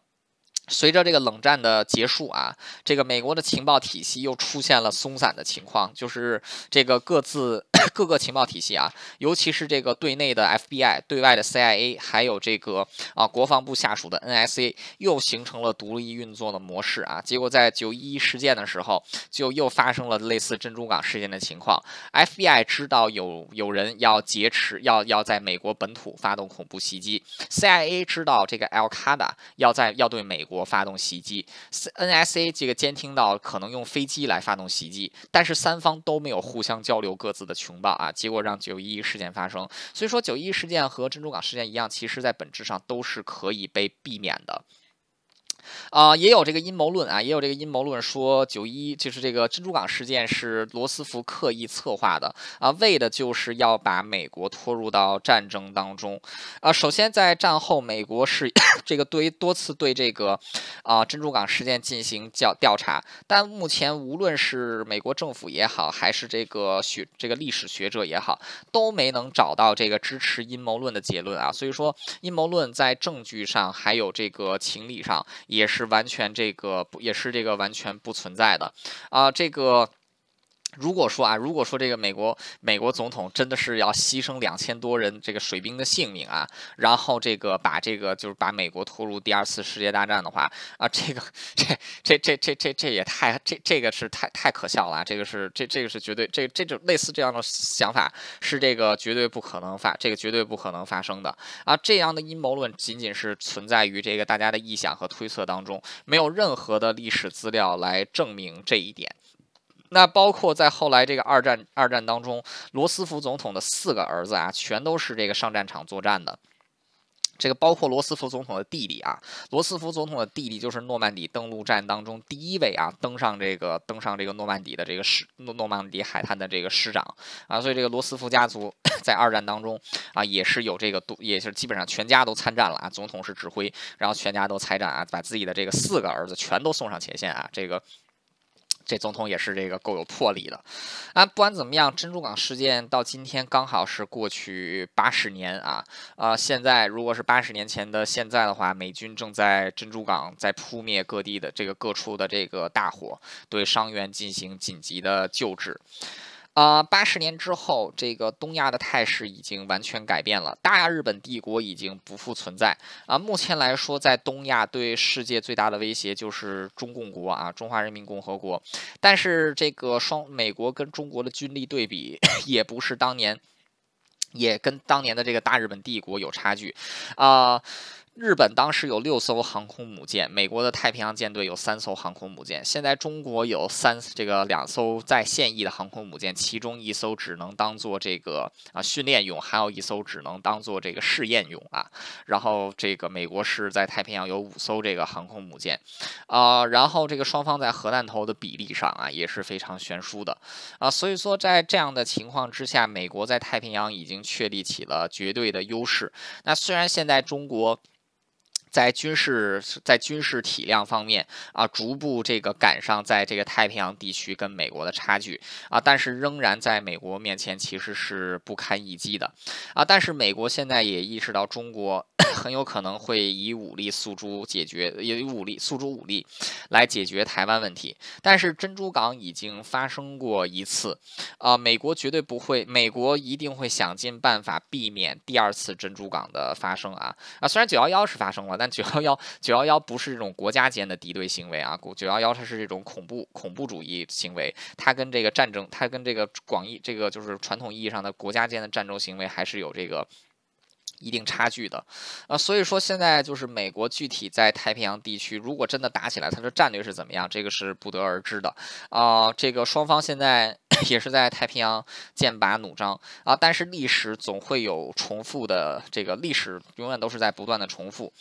随着这个冷战的结束啊，这个美国的情报体系又出现了松散的情况，就是这个各自 各个情报体系啊，尤其是这个对内的 FBI、对外的 CIA，还有这个啊国防部下属的 NSA，又形成了独立运作的模式啊。结果在九一一事件的时候，就又发生了类似珍珠港事件的情况。FBI 知道有有人要劫持，要要在美国本土发动恐怖袭击；CIA 知道这个 Al Qaeda 要在要对美国。国发动袭击，NSA 这个监听到可能用飞机来发动袭击，但是三方都没有互相交流各自的情报啊，结果让九一一事件发生。所以说九一一事件和珍珠港事件一样，其实在本质上都是可以被避免的。啊，也有这个阴谋论啊，也有这个阴谋论说九一就是这个珍珠港事件是罗斯福刻意策划的啊，为的就是要把美国拖入到战争当中啊。首先在战后，美国是 这个对多次对这个啊珍珠港事件进行调调查，但目前无论是美国政府也好，还是这个学这个历史学者也好，都没能找到这个支持阴谋论的结论啊。所以说，阴谋论在证据上还有这个情理上。也是完全这个，也是这个完全不存在的啊，这个。如果说啊，如果说这个美国美国总统真的是要牺牲两千多人这个水兵的性命啊，然后这个把这个就是把美国拖入第二次世界大战的话啊，这个这这这这这这也太这这个是太太可笑了，这个是这这个是绝对这这种类似这样的想法是这个绝对不可能发这个绝对不可能发生的啊，这样的阴谋论仅仅是存在于这个大家的臆想和推测当中，没有任何的历史资料来证明这一点。那包括在后来这个二战二战当中，罗斯福总统的四个儿子啊，全都是这个上战场作战的。这个包括罗斯福总统的弟弟啊，罗斯福总统的弟弟就是诺曼底登陆战当中第一位啊登上这个登上这个诺曼底的这个师诺诺曼底海滩的这个师长啊，所以这个罗斯福家族 在二战当中啊也是有这个都也是基本上全家都参战了啊，总统是指挥，然后全家都参战啊，把自己的这个四个儿子全都送上前线啊，这个。这总统也是这个够有魄力的，啊，不管怎么样，珍珠港事件到今天刚好是过去八十年啊，啊，现在如果是八十年前的现在的话，美军正在珍珠港在扑灭各地的这个各处的这个大火，对伤员进行紧急的救治。啊，八十年之后，这个东亚的态势已经完全改变了，大日本帝国已经不复存在啊。目前来说，在东亚对世界最大的威胁就是中共国啊，中华人民共和国。但是这个双美国跟中国的军力对比，也不是当年，也跟当年的这个大日本帝国有差距啊。日本当时有六艘航空母舰，美国的太平洋舰队有三艘航空母舰。现在中国有三这个两艘在现役的航空母舰，其中一艘只能当做这个啊训练用，还有一艘只能当做这个试验用啊。然后这个美国是在太平洋有五艘这个航空母舰，啊，然后这个双方在核弹头的比例上啊也是非常悬殊的啊。所以说在这样的情况之下，美国在太平洋已经确立起了绝对的优势。那虽然现在中国。在军事在军事体量方面啊，逐步这个赶上在这个太平洋地区跟美国的差距啊，但是仍然在美国面前其实是不堪一击的啊。但是美国现在也意识到中国很有可能会以武力诉诸解决，以武力诉诸武力来解决台湾问题。但是珍珠港已经发生过一次啊，美国绝对不会，美国一定会想尽办法避免第二次珍珠港的发生啊啊！虽然九幺幺是发生了，但九幺幺九幺幺不是这种国家间的敌对行为啊，九幺幺它是这种恐怖恐怖主义行为，它跟这个战争，它跟这个广义这个就是传统意义上的国家间的战争行为还是有这个。一定差距的，啊，所以说现在就是美国具体在太平洋地区，如果真的打起来，它的战略是怎么样，这个是不得而知的，啊，这个双方现在 也是在太平洋剑拔弩张。啊，但是历史总会有重复的，这个历史永远都是在不断的重复，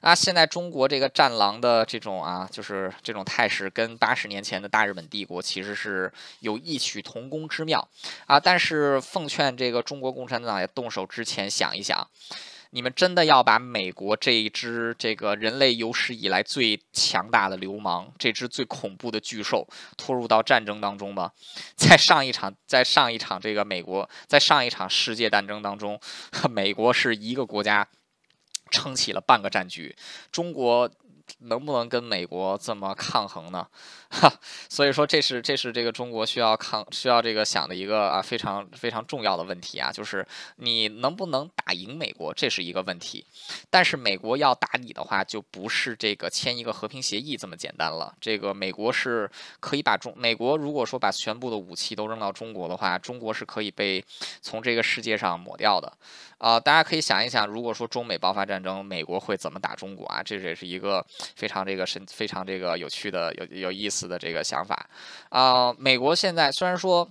啊，现在中国这个战狼的这种啊，就是这种态势，跟八十年前的大日本帝国其实是有异曲同工之妙，啊，但是奉劝这个中国共产党也动手之前想一想。你们真的要把美国这一支这个人类有史以来最强大的流氓，这只最恐怖的巨兽拖入到战争当中吗？在上一场，在上一场这个美国，在上一场世界战争当中，美国是一个国家撑起了半个战局，中国。能不能跟美国这么抗衡呢？哈，所以说这是这是这个中国需要抗需要这个想的一个啊非常非常重要的问题啊，就是你能不能打赢美国，这是一个问题。但是美国要打你的话，就不是这个签一个和平协议这么简单了。这个美国是可以把中美国如果说把全部的武器都扔到中国的话，中国是可以被从这个世界上抹掉的。啊，大家可以想一想，如果说中美爆发战争，美国会怎么打中国啊？这也是一个非常这个神、非常这个有趣的、有有意思的这个想法。啊，美国现在虽然说，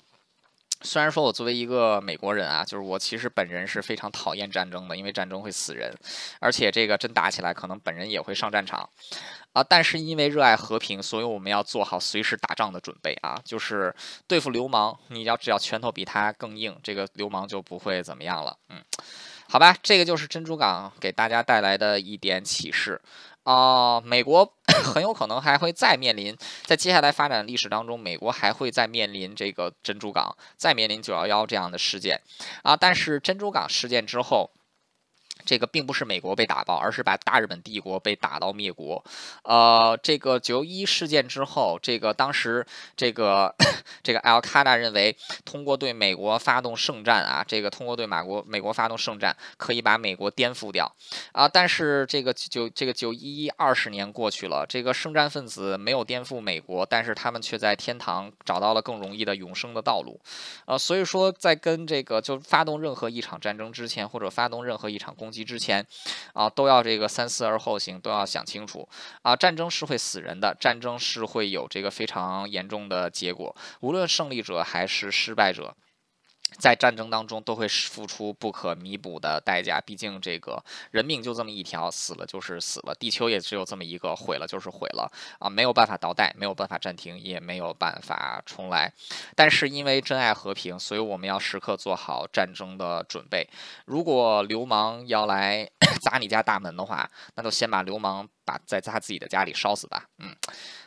虽然说我作为一个美国人啊，就是我其实本人是非常讨厌战争的，因为战争会死人，而且这个真打起来，可能本人也会上战场。啊，但是因为热爱和平，所以我们要做好随时打仗的准备啊！就是对付流氓，你要只要拳头比他更硬，这个流氓就不会怎么样了。嗯，好吧，这个就是珍珠港给大家带来的一点启示啊。美国很有可能还会再面临，在接下来发展历史当中，美国还会再面临这个珍珠港，再面临九幺幺这样的事件啊。但是珍珠港事件之后。这个并不是美国被打爆，而是把大日本帝国被打到灭国。呃，这个九一事件之后，这个当时这个 这个 Al Qaeda 认为，通过对美国发动圣战啊，这个通过对马国美国发动圣战，可以把美国颠覆掉啊。但是这个九这个九一一二十年过去了，这个圣战分子没有颠覆美国，但是他们却在天堂找到了更容易的永生的道路。呃，所以说在跟这个就发动任何一场战争之前，或者发动任何一场攻。击击之前，啊，都要这个三思而后行，都要想清楚啊！战争是会死人的，战争是会有这个非常严重的结果，无论胜利者还是失败者。在战争当中都会付出不可弥补的代价，毕竟这个人命就这么一条，死了就是死了，地球也只有这么一个，毁了就是毁了啊，没有办法倒带，没有办法暂停，也没有办法重来。但是因为珍爱和平，所以我们要时刻做好战争的准备。如果流氓要来 砸你家大门的话，那就先把流氓。把在他自己的家里烧死吧。嗯，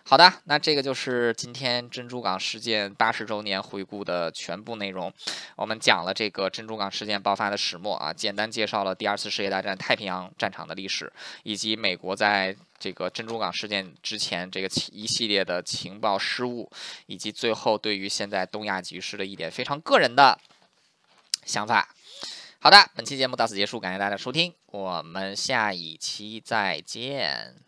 好的，那这个就是今天珍珠港事件八十周年回顾的全部内容。我们讲了这个珍珠港事件爆发的始末啊，简单介绍了第二次世界大战太平洋战场的历史，以及美国在这个珍珠港事件之前这个一系列的情报失误，以及最后对于现在东亚局势的一点非常个人的想法。好的，本期节目到此结束，感谢大家收听，我们下一期再见。